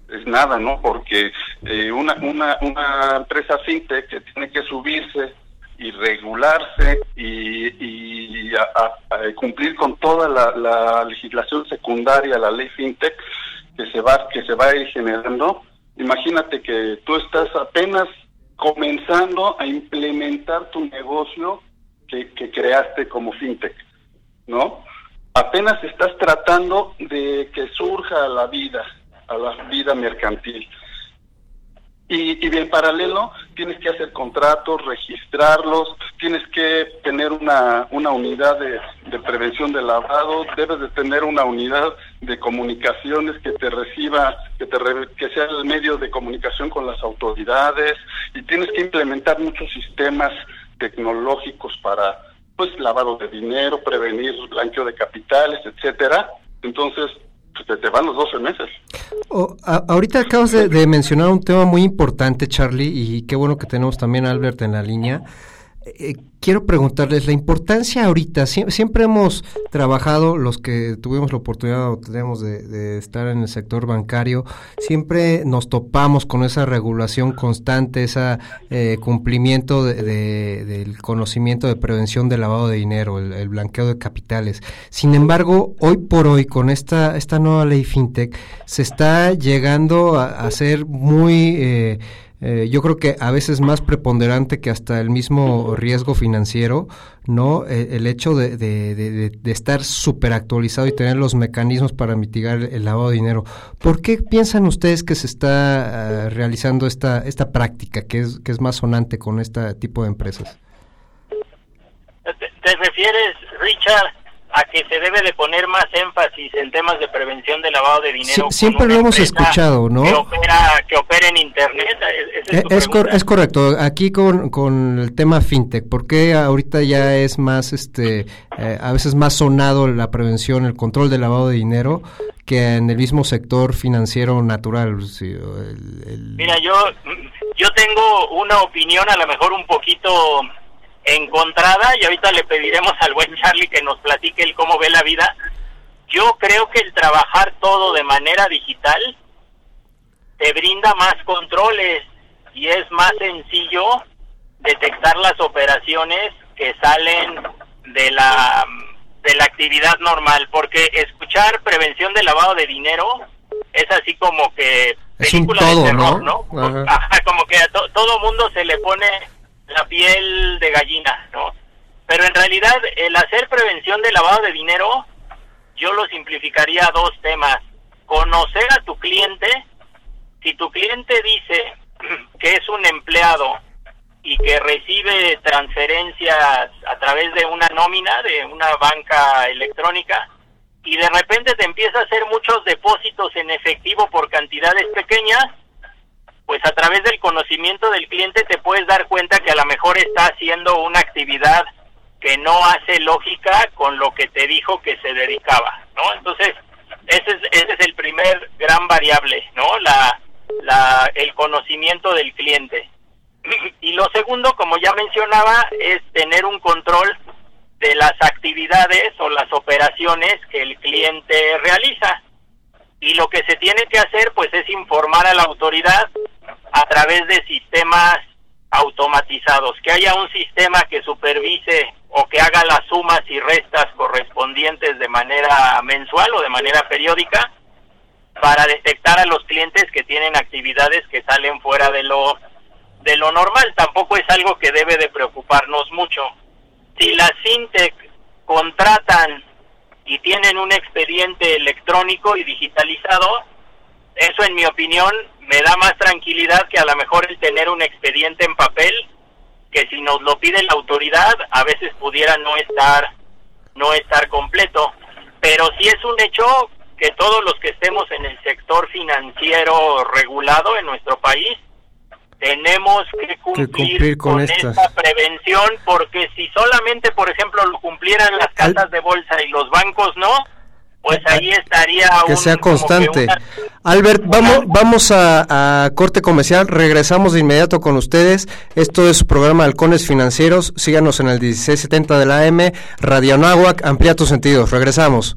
es nada, ¿no? Porque eh, una, una, una empresa fintech que tiene que subirse y regularse y, y cumplir con toda la, la, legislación secundaria, la ley fintech que se va que se va a ir generando. Imagínate que tú estás apenas comenzando a implementar tu negocio que, creaste como fintech, ¿no? Apenas estás tratando de que surja a la vida, a la vida mercantil. Y, y en paralelo tienes que hacer contratos, registrarlos, tienes que tener una, una unidad de, de prevención de lavado, debes de tener una unidad de comunicaciones que te reciba, que, te re- que sea el medio de comunicación con las autoridades y tienes que implementar muchos sistemas tecnológicos para pues lavado de dinero, prevenir blanqueo de capitales, etcétera. Entonces, pues, te, van los 12 meses. Oh, ahorita acabas de mencionar un tema muy importante, Charlie, y qué bueno que tenemos también a Albert en la línea. Eh, quiero preguntarles la importancia ahorita. sie- siempre hemos trabajado, los que tuvimos la oportunidad o tenemos de, estar en el sector bancario, siempre nos topamos con esa regulación constante, ese cumplimiento de- de- del conocimiento de prevención del lavado de dinero, el, el blanqueo de capitales. Sin embargo, hoy por hoy, con esta, esta nueva ley FinTech, se está llegando a, a ser muy... eh, eh, yo creo que a veces más preponderante que hasta el mismo riesgo financiero, ¿no? Eh, el hecho de, de, de- estar súper actualizado y tener los mecanismos para mitigar el, lavado de dinero. ¿Por qué piensan ustedes que se está eh, realizando esta, esta práctica que es, que es más sonante con este tipo de empresas? ¿Te, te refieres, Richard, a que se debe de poner más énfasis en temas de prevención de lavado de dinero? Siempre lo hemos escuchado, ¿no? Que opera, que opera en Internet. ¿Es- esa Eh, es tu Es, cor- pregunta? es correcto. Aquí con, con el tema fintech, ¿por qué ahorita ya es más, este, eh, a veces más sonado la prevención, el control del lavado de dinero que en el mismo sector financiero natural? Sí, o el- el- Mira, yo, yo tengo una opinión a lo mejor un poquito encontrada y ahorita le pediremos al buen Charlie que nos platique el cómo ve la vida. Yo creo que el trabajar todo de manera digital te brinda más controles y es más sencillo detectar las operaciones que salen de la de la actividad normal porque escuchar prevención de lavado de dinero es así como que es un película de todo, terror, ¿no? ¿no? Como que a to- todo mundo se le pone la piel de gallina, ¿no? Pero en realidad el hacer prevención de lavado de dinero, yo lo simplificaría a dos temas. Conocer a tu cliente, si tu cliente dice que es un empleado y que recibe transferencias a través de una nómina, de una banca electrónica, y de repente te empieza a hacer muchos depósitos en efectivo por cantidades pequeñas, pues a través del conocimiento del cliente te puedes dar cuenta que a lo mejor está haciendo una actividad que no hace lógica con lo que te dijo que se dedicaba, ¿no? Entonces, ese es, ese es el primer gran variable, ¿no? La, la, el conocimiento del cliente. Y lo segundo, como ya mencionaba, es tener un control de las actividades o las operaciones que el cliente realiza. Y lo que se tiene que hacer, pues, es informar a la autoridad a través de sistemas automatizados, que haya un sistema que supervise o que haga las sumas y restas correspondientes de manera mensual o de manera periódica para detectar a los clientes que tienen actividades que salen fuera de lo de lo normal. Tampoco es algo que debe de preocuparnos mucho. Si las fintech contratan y tienen un expediente electrónico y digitalizado, eso en mi opinión me da más tranquilidad que a lo mejor el tener un expediente en papel que si nos lo pide la autoridad a veces pudiera no estar no estar completo. Pero sí es un hecho que todos los que estemos en el sector financiero regulado en nuestro país tenemos que cumplir, cumplir con esta prevención porque si solamente por ejemplo lo cumplieran las casas de bolsa y los bancos no pues ahí estaría que un- sea que constante. una- Albert, vamos, vamos a, a corte comercial, regresamos de inmediato con ustedes. Esto es su programa Halcones Financieros. Síganos en el 1670 de la AM, Radio Anáhuac, amplía tus sentidos. Regresamos.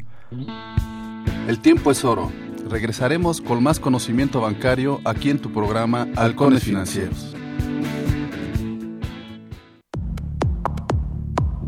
El tiempo es oro. Regresaremos con más conocimiento bancario aquí en tu programa Halcones Financieros.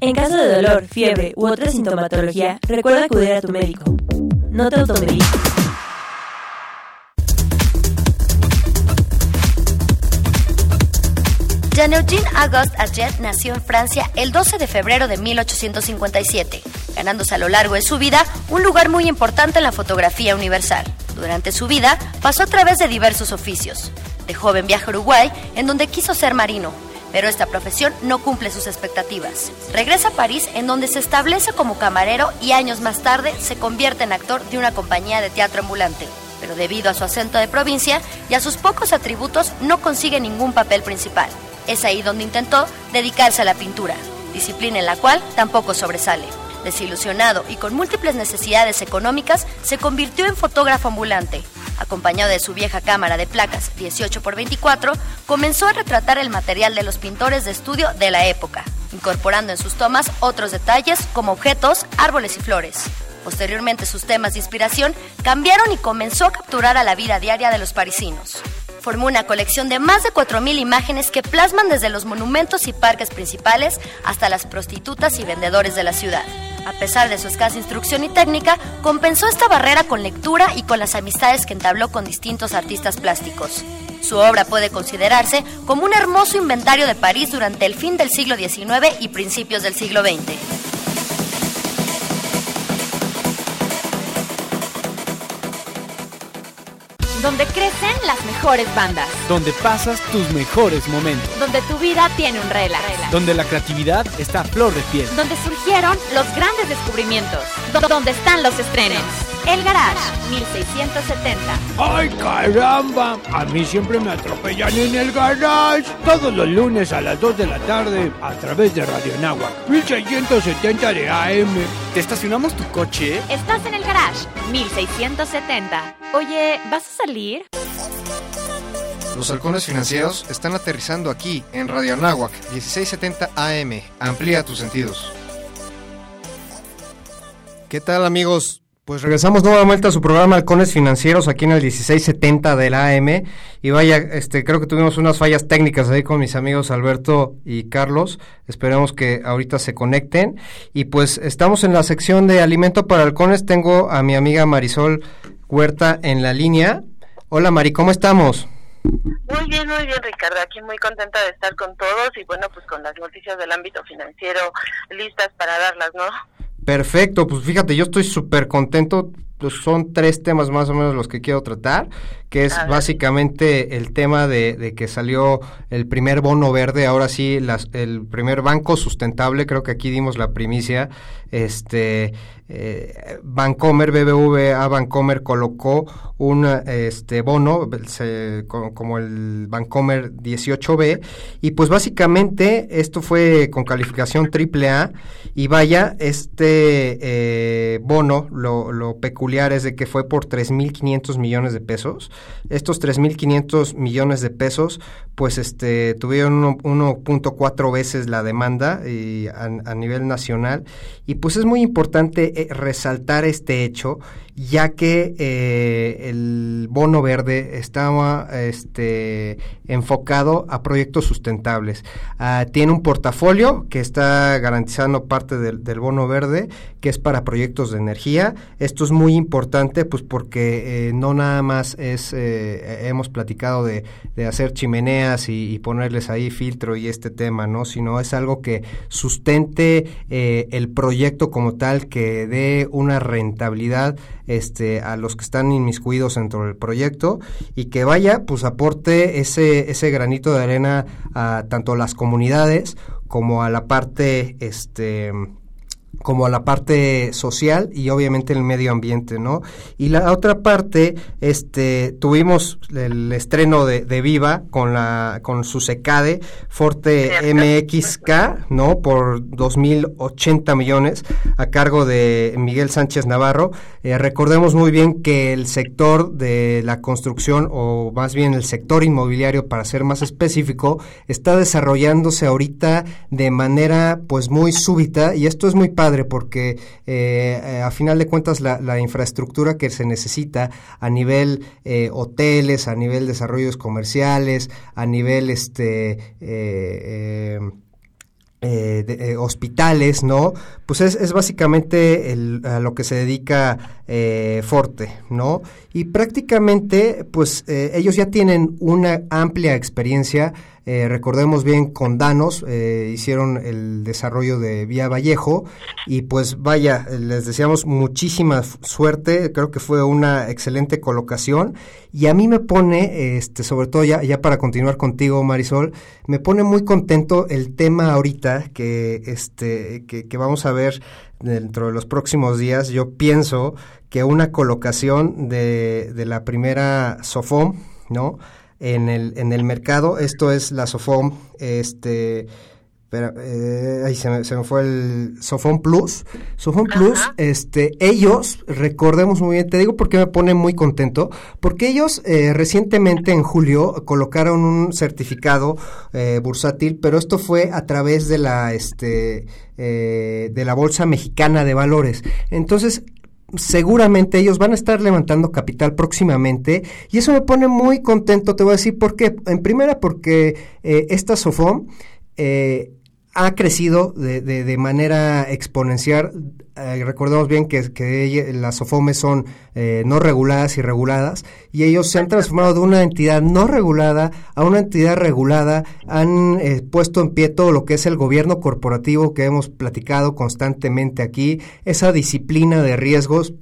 En caso de dolor, fiebre u otra sintomatología, recuerda acudir a tu médico. No te automediques. Jean-Eugène Auguste Aget nació en Francia el 12 de febrero de 1857, ganándose a lo largo de su vida un lugar muy importante en la fotografía universal. Durante su vida pasó a través de diversos oficios. De joven viaja a Uruguay, en donde quiso ser marino, pero esta profesión no cumple sus expectativas. Regresa a París, en donde se establece como camarero y años más tarde se convierte en actor de una compañía de teatro ambulante. Pero debido a su acento de provincia y a sus pocos atributos, no consigue ningún papel principal. Es ahí donde intentó dedicarse a la pintura, disciplina en la cual tampoco sobresale. Desilusionado y con múltiples necesidades económicas, se convirtió en fotógrafo ambulante. Acompañado de su vieja cámara de placas 18 x 24, comenzó a retratar el material de los pintores de estudio de la época, incorporando en sus tomas otros detalles como objetos, árboles y flores. Posteriormente sus temas de inspiración cambiaron y comenzó a capturar a la vida diaria de los parisinos formó una colección de más de 4.000 imágenes que plasman desde los monumentos y parques principales hasta las prostitutas y vendedores de la ciudad. A pesar de su escasa instrucción y técnica, compensó esta barrera con lectura y con las amistades que entabló con distintos artistas plásticos. Su obra puede considerarse como un hermoso inventario de París durante el fin del siglo XIX y principios del siglo XX. Donde crecen las mejores bandas. Donde pasas tus mejores momentos. Donde tu vida tiene un relax. Donde la creatividad está a flor de piel. Donde surgieron los grandes descubrimientos. Donde están los estrenos. El Garage, 1670. ¡Ay, caramba! A mí siempre me atropellan en el garage. Todos los lunes a las 2 de la tarde a través de Radio Nahuac, 1670 de AM. ¿Te estacionamos tu coche? Estás en el Garage, 1670. Oye, ¿vas a salir? Los halcones financieros están aterrizando aquí en Radio Anáhuac 1670 AM. Amplía tus sentidos. ¿Qué tal amigos? Pues regresamos nuevamente a su programa Halcones Financieros aquí en el 1670 del AM y vaya, este creo que tuvimos unas fallas técnicas ahí con mis amigos Alberto y Carlos. Esperemos que ahorita se conecten y pues estamos en la sección de alimento para halcones. Tengo a mi amiga Marisol Huerta en la línea. Hola Mari, ¿cómo estamos? Muy bien, muy bien, Ricardo. Aquí muy contenta de estar con todos y bueno, pues con las noticias del ámbito financiero listas para darlas, ¿no? Perfecto, pues fíjate, yo estoy súper contento. Pues son tres temas más o menos los que quiero tratar, que es básicamente el tema de, de, que salió el primer bono verde, ahora sí, las, el primer banco sustentable, creo que aquí dimos la primicia, este, eh, Bancomer, BBVA Bancomer colocó un este bono como, el Bancomer 18B y pues básicamente esto fue con calificación AAA y vaya, este eh, bono, lo, lo peculiar es de que fue por 3.500 millones de pesos. Estos 3.500 millones de pesos pues este tuvieron 1.4 veces la demanda a nivel nacional y pues es muy importante eh, resaltar este hecho ya que eh, el bono verde estaba este, enfocado a proyectos sustentables. Ah, tiene un portafolio que está garantizando parte del, bono verde, que es para proyectos de energía. Esto es muy importante, pues porque eh, no nada más es, eh, hemos platicado de, de hacer chimeneas y, ponerles ahí filtro y este tema, ¿no? Sino es algo que sustente el proyecto como tal, que dé una rentabilidad este, a los que están inmiscuidos dentro del proyecto y que vaya, pues aporte ese, ese granito de arena a tanto las comunidades como a la parte este, como la parte social y obviamente el medio ambiente, ¿no? Y la otra parte, este, tuvimos el estreno de, de Viva con la con su secade Forte MXK, ¿no? Por 2.080 millones a cargo de Miguel Sánchez Navarro. Eh, recordemos muy bien que el sector de la construcción o más bien el sector inmobiliario, para ser más específico, está desarrollándose ahorita de manera pues muy súbita y esto es muy padre porque eh, eh, a final de cuentas la, infraestructura que se necesita a nivel eh, hoteles, a nivel desarrollos comerciales, a nivel este hospitales, ¿no? Pues es, básicamente a lo que se dedica Forte, ¿no? Y prácticamente, pues ellos ya tienen una amplia experiencia. Eh, recordemos bien, con Danos eh, hicieron el desarrollo de Vía Vallejo. Y pues vaya, les deseamos muchísima suerte, creo que fue una excelente colocación. Y a mí me pone, este, sobre todo ya, ya para continuar contigo Marisol, me pone muy contento el tema ahorita que, este, que vamos a ver dentro de los próximos días. Yo pienso que una colocación de, de la primera SOFOM, ¿no? en el, en el mercado. Esto es la Sofom, este, pero, eh, ahí se me, se me, fue el Sofom Plus. Sofom Plus, este, ellos, recordemos muy bien, te digo porque me pone muy contento, porque ellos eh, recientemente en julio colocaron un certificado eh, bursátil, pero esto fue a través de la, este, eh, de la Bolsa Mexicana de Valores. Entonces, seguramente ellos van a estar levantando capital próximamente y eso me pone muy contento, te voy a decir por qué. En primera porque eh, esta Sofom eh, ha crecido de, de, manera exponencial. Eh, recordemos bien que, que las SOFOMES son eh, no reguladas y reguladas, y ellos se han transformado de una entidad no regulada a una entidad regulada, han eh, puesto en pie todo lo que es el gobierno corporativo que hemos platicado constantemente aquí, esa disciplina de riesgos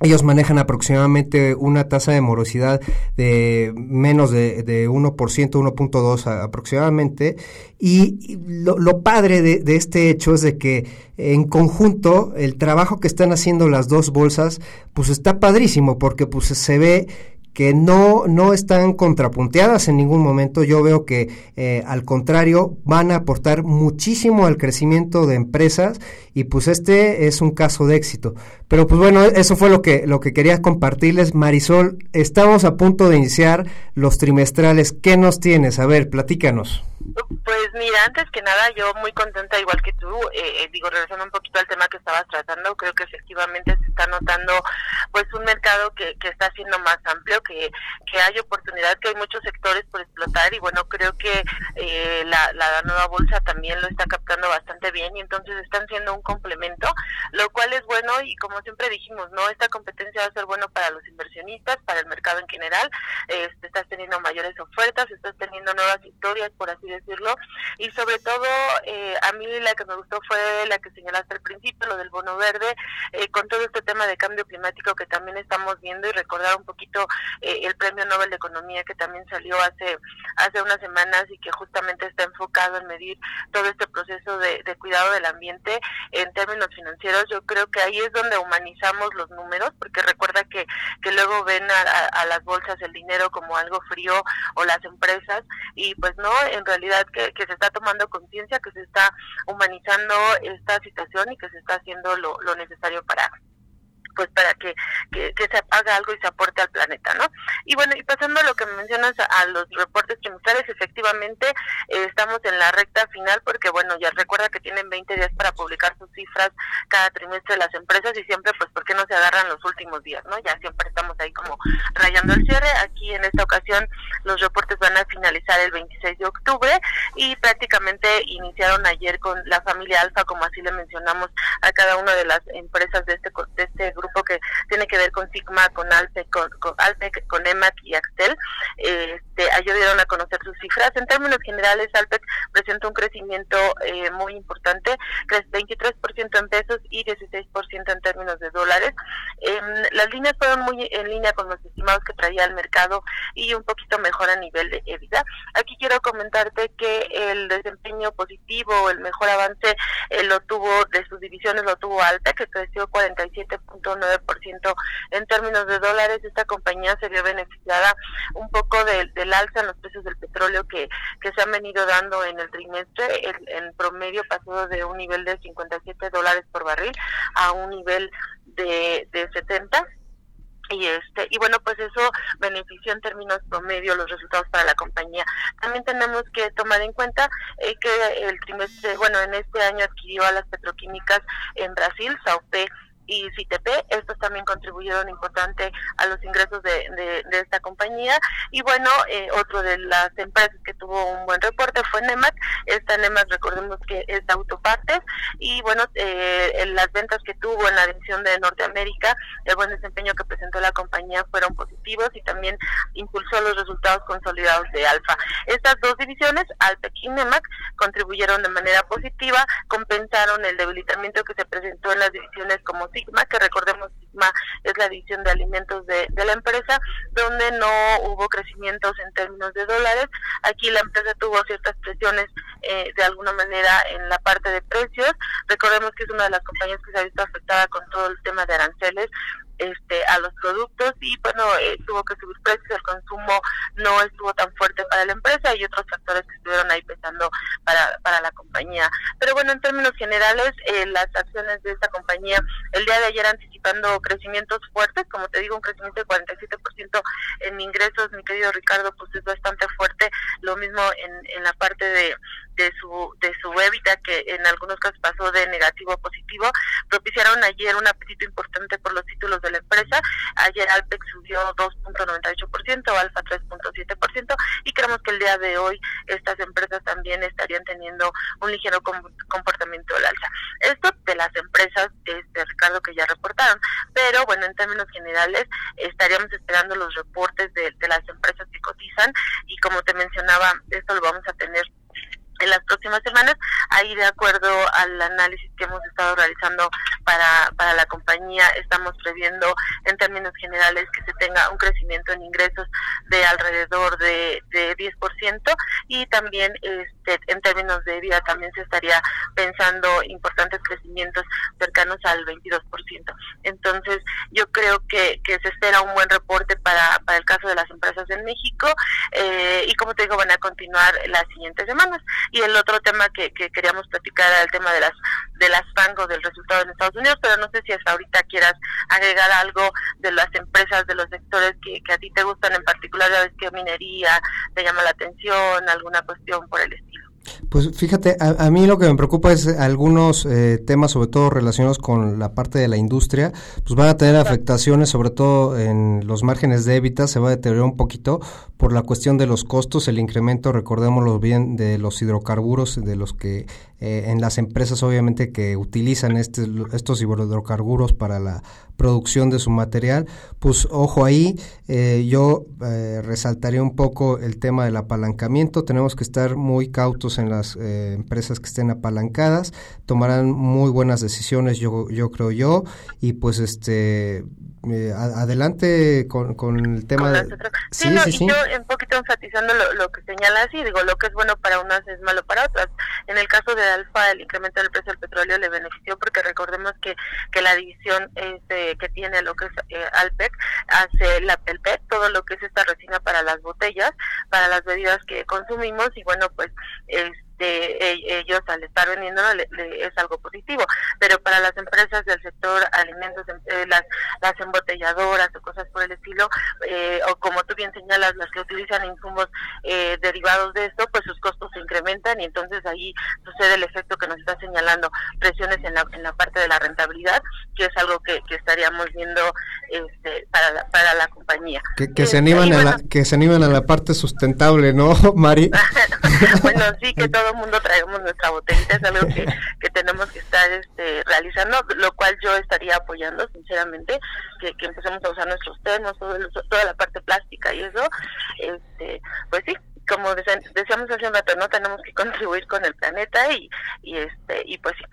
ellos manejan aproximadamente una tasa de morosidad de menos de, de 1%, 1.2 aproximadamente. Y lo, lo padre de, de, este hecho es de que en conjunto el trabajo que están haciendo las dos bolsas pues está padrísimo porque pues se ve que no, no están contrapunteadas en ningún momento. Yo veo que eh, al contrario van a aportar muchísimo al crecimiento de empresas y pues este es un caso de éxito. Pero pues bueno, eso fue lo que, lo que quería compartirles. Marisol, estamos a punto de iniciar los trimestrales. ¿Qué nos tienes? A ver, platícanos. Pues mira, antes que nada, yo muy contenta, igual que tú, eh, eh, digo, regresando un poquito al tema que estabas tratando, creo que efectivamente se está notando pues un mercado que, que está siendo más amplio, que, que hay oportunidad, que hay muchos sectores por explotar y bueno, creo que eh, la, la nueva bolsa también lo está captando bastante bien y entonces están siendo un complemento, lo cual es bueno y como siempre dijimos, ¿no? Esta competencia va a ser bueno para los inversionistas, para el mercado en general, este, estás teniendo mayores ofertas, estás teniendo nuevas historias, por así decirlo, y sobre todo eh, a mí la que me gustó fue la que señalaste al principio, lo del bono verde, eh, con todo este tema de cambio climático que también estamos viendo y recordar un poquito eh, el premio Nobel de Economía que también salió hace hace unas semanas y que justamente está enfocado en medir todo este proceso de, cuidado del ambiente en términos financieros. Yo creo que ahí es donde humanizamos los números, porque recuerda que, que luego ven a, a las bolsas el dinero como algo frío o las empresas y pues no, en realidad que, se está tomando conciencia, que se está humanizando esta situación y que se está haciendo lo, lo necesario para pues para que, que, se haga algo y se aporte al planeta, ¿no? Y bueno, y pasando a lo que mencionas a, los reportes trimestrales, efectivamente eh, estamos en la recta final porque, bueno, ya recuerda que tienen 20 días para publicar sus cifras cada trimestre las empresas y siempre, pues, ¿por qué no se agarran los últimos días, no? Ya siempre estamos ahí como rayando el cierre. Aquí en esta ocasión los reportes van a finalizar el 26 de octubre y prácticamente iniciaron ayer con la familia Alfa, como así le mencionamos a cada una de las empresas de este, de este grupo que tiene que ver con Sigma, con Alpec, con, con, Alpec, con EMAC y Axtel. Este, a conocer sus cifras. En términos generales, Alpec presenta un crecimiento eh, muy importante, crece 23% en pesos y 16% en términos de dólares. Em, las líneas fueron muy en línea con los estimados que traía el mercado y un poquito mejor a nivel de EBITDA. Aquí quiero comentarte que el desempeño positivo, el mejor avance eh, lo tuvo de sus divisiones, lo tuvo Alta, que creció 47.9% en términos de dólares. Esta compañía se vio beneficiada un poco del alza en los precios del petróleo que, que se han venido dando en el trimestre. El, en promedio pasó de un nivel de 57 dólares por barril a un nivel de, de 70 y este y bueno pues eso benefició en términos promedio los resultados para la compañía también tenemos que tomar en cuenta eh, que el trimestre bueno en este año adquirió a las petroquímicas en Brasil Saupe y CITP. Estos también contribuyeron importante a los ingresos de, esta compañía. Y bueno, eh, otro de las empresas que tuvo un buen reporte fue Nemac. Esta Nemac, recordemos que es autopartes. Y bueno, eh, las ventas que tuvo en la división de Norteamérica, el buen desempeño que presentó la compañía fueron positivos y también impulsó los resultados consolidados de Alfa. Estas dos divisiones, Alpec y Nemac, contribuyeron de manera positiva, compensaron el debilitamiento que se presentó en las divisiones como Sigma, que recordemos Sigma es la división de alimentos de, la empresa, donde no hubo crecimientos en términos de dólares. Aquí la empresa tuvo ciertas presiones eh, de alguna manera en la parte de precios. Recordemos que es una de las compañías que se ha visto afectada con todo el tema de aranceles este a los productos y bueno eh, tuvo que subir precios el consumo no estuvo tan fuerte para la empresa y otros factores que estuvieron ahí pesando para, para la compañía. Pero bueno en términos generales eh, las acciones de esta compañía el día de ayer anticipando crecimientos fuertes como te digo un crecimiento de 47% en ingresos mi querido Ricardo pues es bastante fuerte. Lo mismo en, en la parte de de su de su EBITDA que en algunos casos pasó de negativo a positivo. Propiciaron ayer un apetito importante por los títulos de la empresa. Ayer Alpex subió 2.98% Alfa 3.7% y creemos que el día de hoy estas empresas también estarían teniendo un ligero comportamiento del alza. Esto de las empresas este Ricardo que ya reportaron. Pero bueno en términos generales estaríamos esperando los reportes de las empresas que cotizan y como te mencionaba esto lo vamos a tener en las próximas semanas. Ahí, de acuerdo al análisis que hemos estado realizando para, para la compañía, estamos previendo en términos generales que se tenga un crecimiento en ingresos de alrededor de, de 10% y también este, en términos de vida también se estaría pensando importantes crecimientos cercanos al 22%. Entonces, yo creo que, que se espera un buen reporte para, para el caso de las empresas en México eh, y como te digo, van a continuar las siguientes semanas. Y el otro tema que, que queríamos platicar era el tema de las de las fangos del resultado en Estados Unidos, pero no sé si hasta ahorita quieras agregar algo de las empresas, de los sectores que, que a ti te gustan en particular, ya ves que minería te llama la atención, alguna cuestión por el estilo. Pues fíjate, a, mí lo que me preocupa es algunos eh, temas, sobre todo relacionados con la parte de la industria, pues van a tener afectaciones, sobre todo en los márgenes de ébita, se va a deteriorar un poquito por la cuestión de los costos, el incremento, recordémoslo bien, de los hidrocarburos, de los que eh, en las empresas obviamente que utilizan este, estos hidrocarburos para la producción de su material, pues ojo ahí, eh, yo eh, resaltaría un poco el tema del apalancamiento, tenemos que estar muy cautos en las eh, empresas que estén apalancadas, tomarán muy buenas decisiones, yo, yo creo yo, y pues este eh, adelante con, con, el tema de... Sí, sí, sí, y yo un poquito enfatizando lo, que señalas y digo, lo que es bueno para unas es malo para otras. En el caso de Alfa, el incremento del precio del petróleo le benefició porque recordemos que, que la división este, que tiene lo que es eh, Alpec hace la, el PET, todo lo que es esta resina para las botellas, para las bebidas que consumimos y bueno, pues... es de e, ellos al estar vendiendo es algo positivo, pero para las empresas del sector alimentos, eh, las, las embotelladoras o cosas por el estilo, eh, o como tú bien señalas, las que utilizan insumos eh, derivados de esto, pues sus costos se incrementan y entonces ahí sucede el efecto que nos está señalando, presiones en la, en la parte de la rentabilidad, que es algo que, que estaríamos viendo este, para, la, para la compañía. Que, que se animan a la, que se animan a la parte sustentable, ¿no, Mari? bueno, sí, que todo el mundo traemos nuestra botellita, es algo que, que tenemos que estar este, realizando, lo cual yo estaría apoyando, sinceramente, que, que empecemos a usar nuestros termos, todo toda la parte plástica y eso, este, pues sí, como decíamos hace un rato, no tenemos que contribuir con el planeta y, y este y pues sí.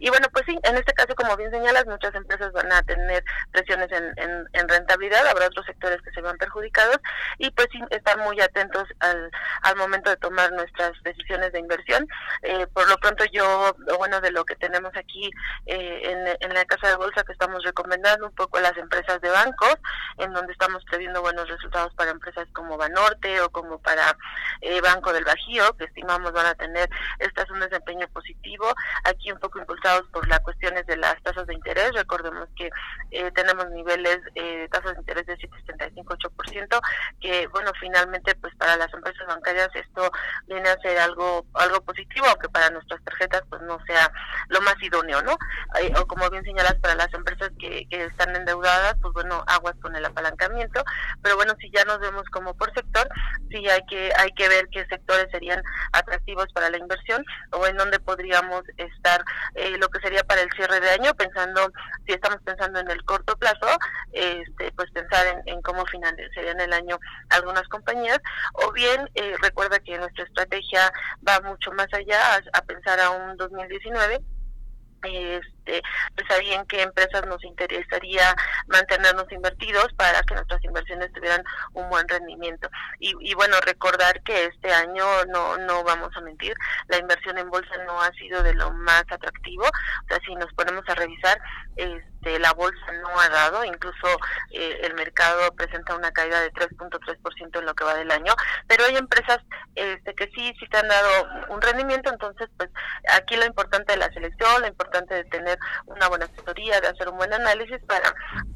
Y, bueno, pues sí, en este caso, como bien señalas, muchas empresas van a tener presiones en, en, rentabilidad, habrá otros sectores que se van perjudicados y pues sí, estar muy atentos al, al momento de tomar nuestras decisiones de inversión. Eh, por lo pronto yo, bueno, de lo que tenemos aquí eh, en, en la casa de bolsa que estamos recomendando un poco las empresas de bancos, en donde estamos previendo buenos resultados para empresas como Banorte o como para eh, Banco del Bajío, que estimamos van a tener estas un desempeño positivo, aquí un poco impulsados por las cuestiones de las tasas de interés. Recordemos que eh, tenemos niveles eh, de tasas de interés de 7,75-8%, que bueno, finalmente pues para las empresas bancarias esto viene a ser algo algo positivo, aunque para nuestras tarjetas pues no sea lo más idóneo, ¿no? o como bien señalas, para las empresas que, que están endeudadas, pues bueno, aguas con el apalancamiento, pero bueno, si ya nos vemos como por sector, sí hay que hay que ver qué sectores serían atractivos para la inversión o en dónde podríamos estar eh, lo que sería para el cierre de año, pensando, si estamos pensando en el corto plazo, este, pues pensar en, en cómo financiarían el año algunas compañías, o bien eh, recuerda que nuestra estrategia va mucho más allá a, pensar a un 2019 este, pues ahí en qué empresas nos interesaría mantenernos invertidos para que nuestras inversiones tuvieran un buen rendimiento. Y, y bueno, recordar que este año no, no vamos a mentir, la inversión en bolsa no ha sido de lo más atractivo. O sea, si nos ponemos a revisar, este, la bolsa no ha dado, incluso eh, el mercado presenta una caída de 3.3% en lo que va del año, pero hay empresas este, que sí, sí te han dado un rendimiento, entonces pues aquí lo importante de la selección, lo importante de tener una buena asesoría, de hacer un buen análisis para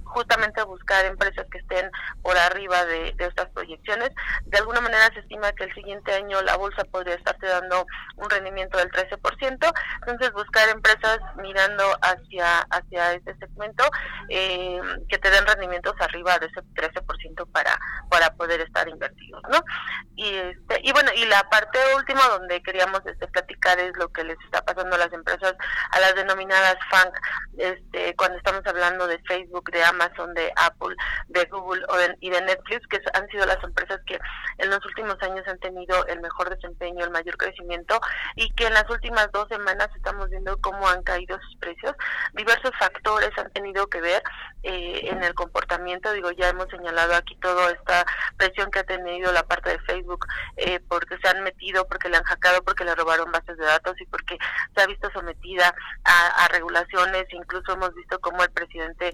justamente buscar empresas que estén por arriba de, estas proyecciones. De alguna manera se estima que el siguiente año la bolsa podría estarte dando un rendimiento del 13%, entonces buscar empresas mirando hacia hacia este segmento eh, que te den rendimientos arriba de ese 13% para para poder estar invertidos, ¿no? Y este y bueno, y la parte última donde queríamos este platicar es lo que les está pasando a las empresas a las denominadas FANG, este cuando estamos hablando de Facebook, de Amazon, Amazon, de Apple, de Google y de Netflix, que han sido las empresas que en los últimos años han tenido el mejor desempeño, el mayor crecimiento y que en las últimas dos semanas estamos viendo cómo han caído sus precios. Diversos factores han tenido que ver eh, en el comportamiento, digo, ya hemos señalado aquí toda esta presión que ha tenido la parte de Facebook eh, porque se han metido, porque le han hackado, porque le robaron bases de datos y porque se ha visto sometida a, a regulaciones, incluso hemos visto cómo el presidente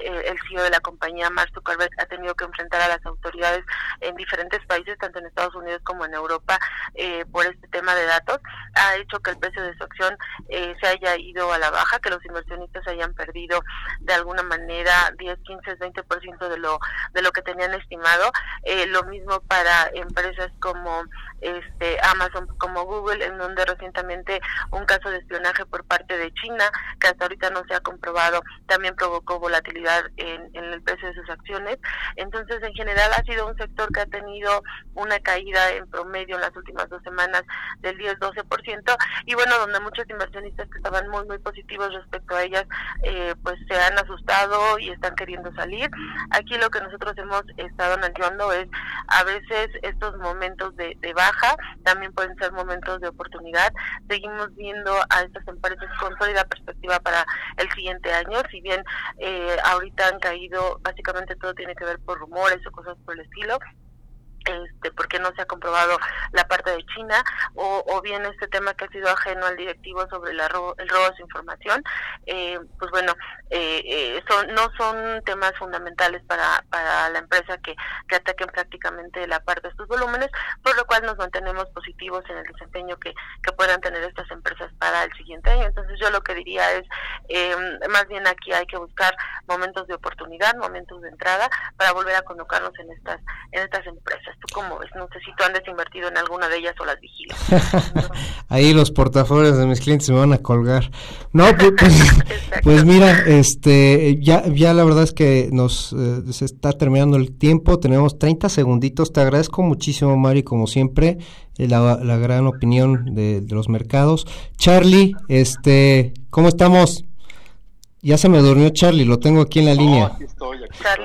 eh, el CEO de la compañía, Mark ha tenido que enfrentar a las autoridades en diferentes países, tanto en Estados Unidos como en Europa, eh, por este tema de datos, ha hecho que el precio de su acción eh, se haya ido a la baja, que los inversionistas hayan perdido de alguna manera 10, 15, 20% de lo de lo que tenían estimado. Eh, lo mismo para empresas como este Amazon, como Google, en donde recientemente un caso de espionaje por parte de China, que hasta ahorita no se ha comprobado, también provocó volatilidad en, el precio de sus acciones. Entonces, en general ha sido un sector que ha tenido una caída en promedio en las últimas dos semanas del 10-12%, y bueno, donde muchos inversionistas que estaban muy, muy positivos respecto a ellas, eh, pues se han asustado y están queriendo salir. Aquí lo que nosotros hemos estado analizando es a veces estos momentos de, baja también pueden ser momentos de oportunidad. Seguimos viendo a estas empresas con sólida perspectiva para el siguiente año, si bien eh, ahorita han caído, básicamente todo tiene que ver por rumores o cosas por el estilo, este, porque no se ha comprobado la parte de China o, bien este tema que ha sido ajeno al directivo sobre el robo de su información eh, pues bueno eh, eh, son, no son temas fundamentales para, para la empresa que, que ataquen prácticamente la parte de estos volúmenes por lo cual nos mantenemos positivos en el desempeño que, que puedan tener estas empresas para el siguiente año. Entonces yo lo que diría es más bien aquí hay que buscar momentos de oportunidad momentos de entrada para volver a colocarnos en estas en estas empresas ¿Tú cómo ves? No sé si tú andas invertido en alguna de ellas o las vigilas. Ahí los portafolios de mis clientes me van a colgar. No, pues, pues, pues, mira, este, ya, ya la verdad es que nos eh, se está terminando el tiempo. Tenemos 30 segunditos. Te agradezco muchísimo, Mari, como siempre, eh, la, la gran opinión de, de los mercados. Charlie, este, ¿cómo estamos? Ya se me durmió Charlie, lo tengo aquí en la línea.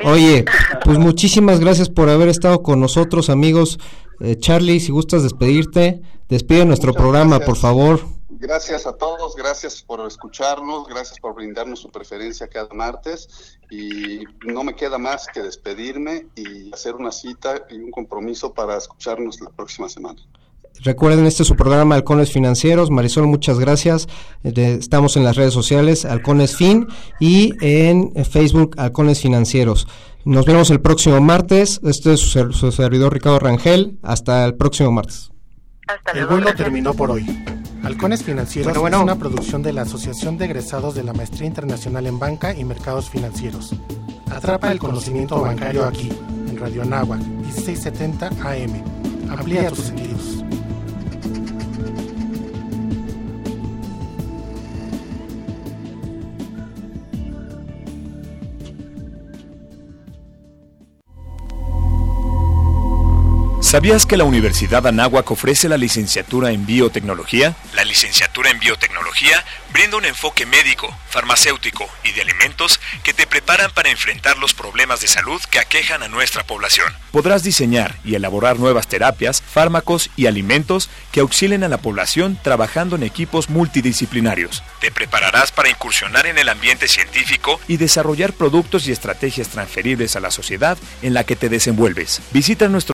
Oye, pues muchísimas gracias por haber estado con nosotros, amigos. Eh, Charlie, si gustas despedirte, despide nuestro programa, por favor. Gracias a todos, gracias por escucharnos, gracias por brindarnos su preferencia cada martes y no me queda más que despedirme y hacer una cita y un compromiso para escucharnos la próxima semana. Recuerden, este es su programa Halcones Financieros. Marisol, muchas gracias. Estamos en las redes sociales Halcones Fin y en Facebook Halcones Financieros. Nos vemos el próximo martes. Este es su, servidor Ricardo Rangel. Hasta el próximo martes. el vuelo terminó por hoy. Halcones Financieros es una producción de la Asociación de Egresados de la Maestría Internacional en Banca y Mercados Financieros. Atrapa el conocimiento bancario aquí, en Radio Anáhuac, 1670 AM. Amplía tus sentidos. ¿Sabías que la Universidad Anáhuac ofrece la licenciatura en biotecnología? La licenciatura en biotecnología brinda un enfoque médico, farmacéutico y de alimentos que te preparan para enfrentar los problemas de salud que aquejan a nuestra población. Podrás diseñar y elaborar nuevas terapias, fármacos y alimentos que auxilien a la población trabajando en equipos multidisciplinarios. Te prepararás para incursionar en el ambiente científico y desarrollar productos y estrategias transferibles a la sociedad en la que te desenvuelves. Visita nuestro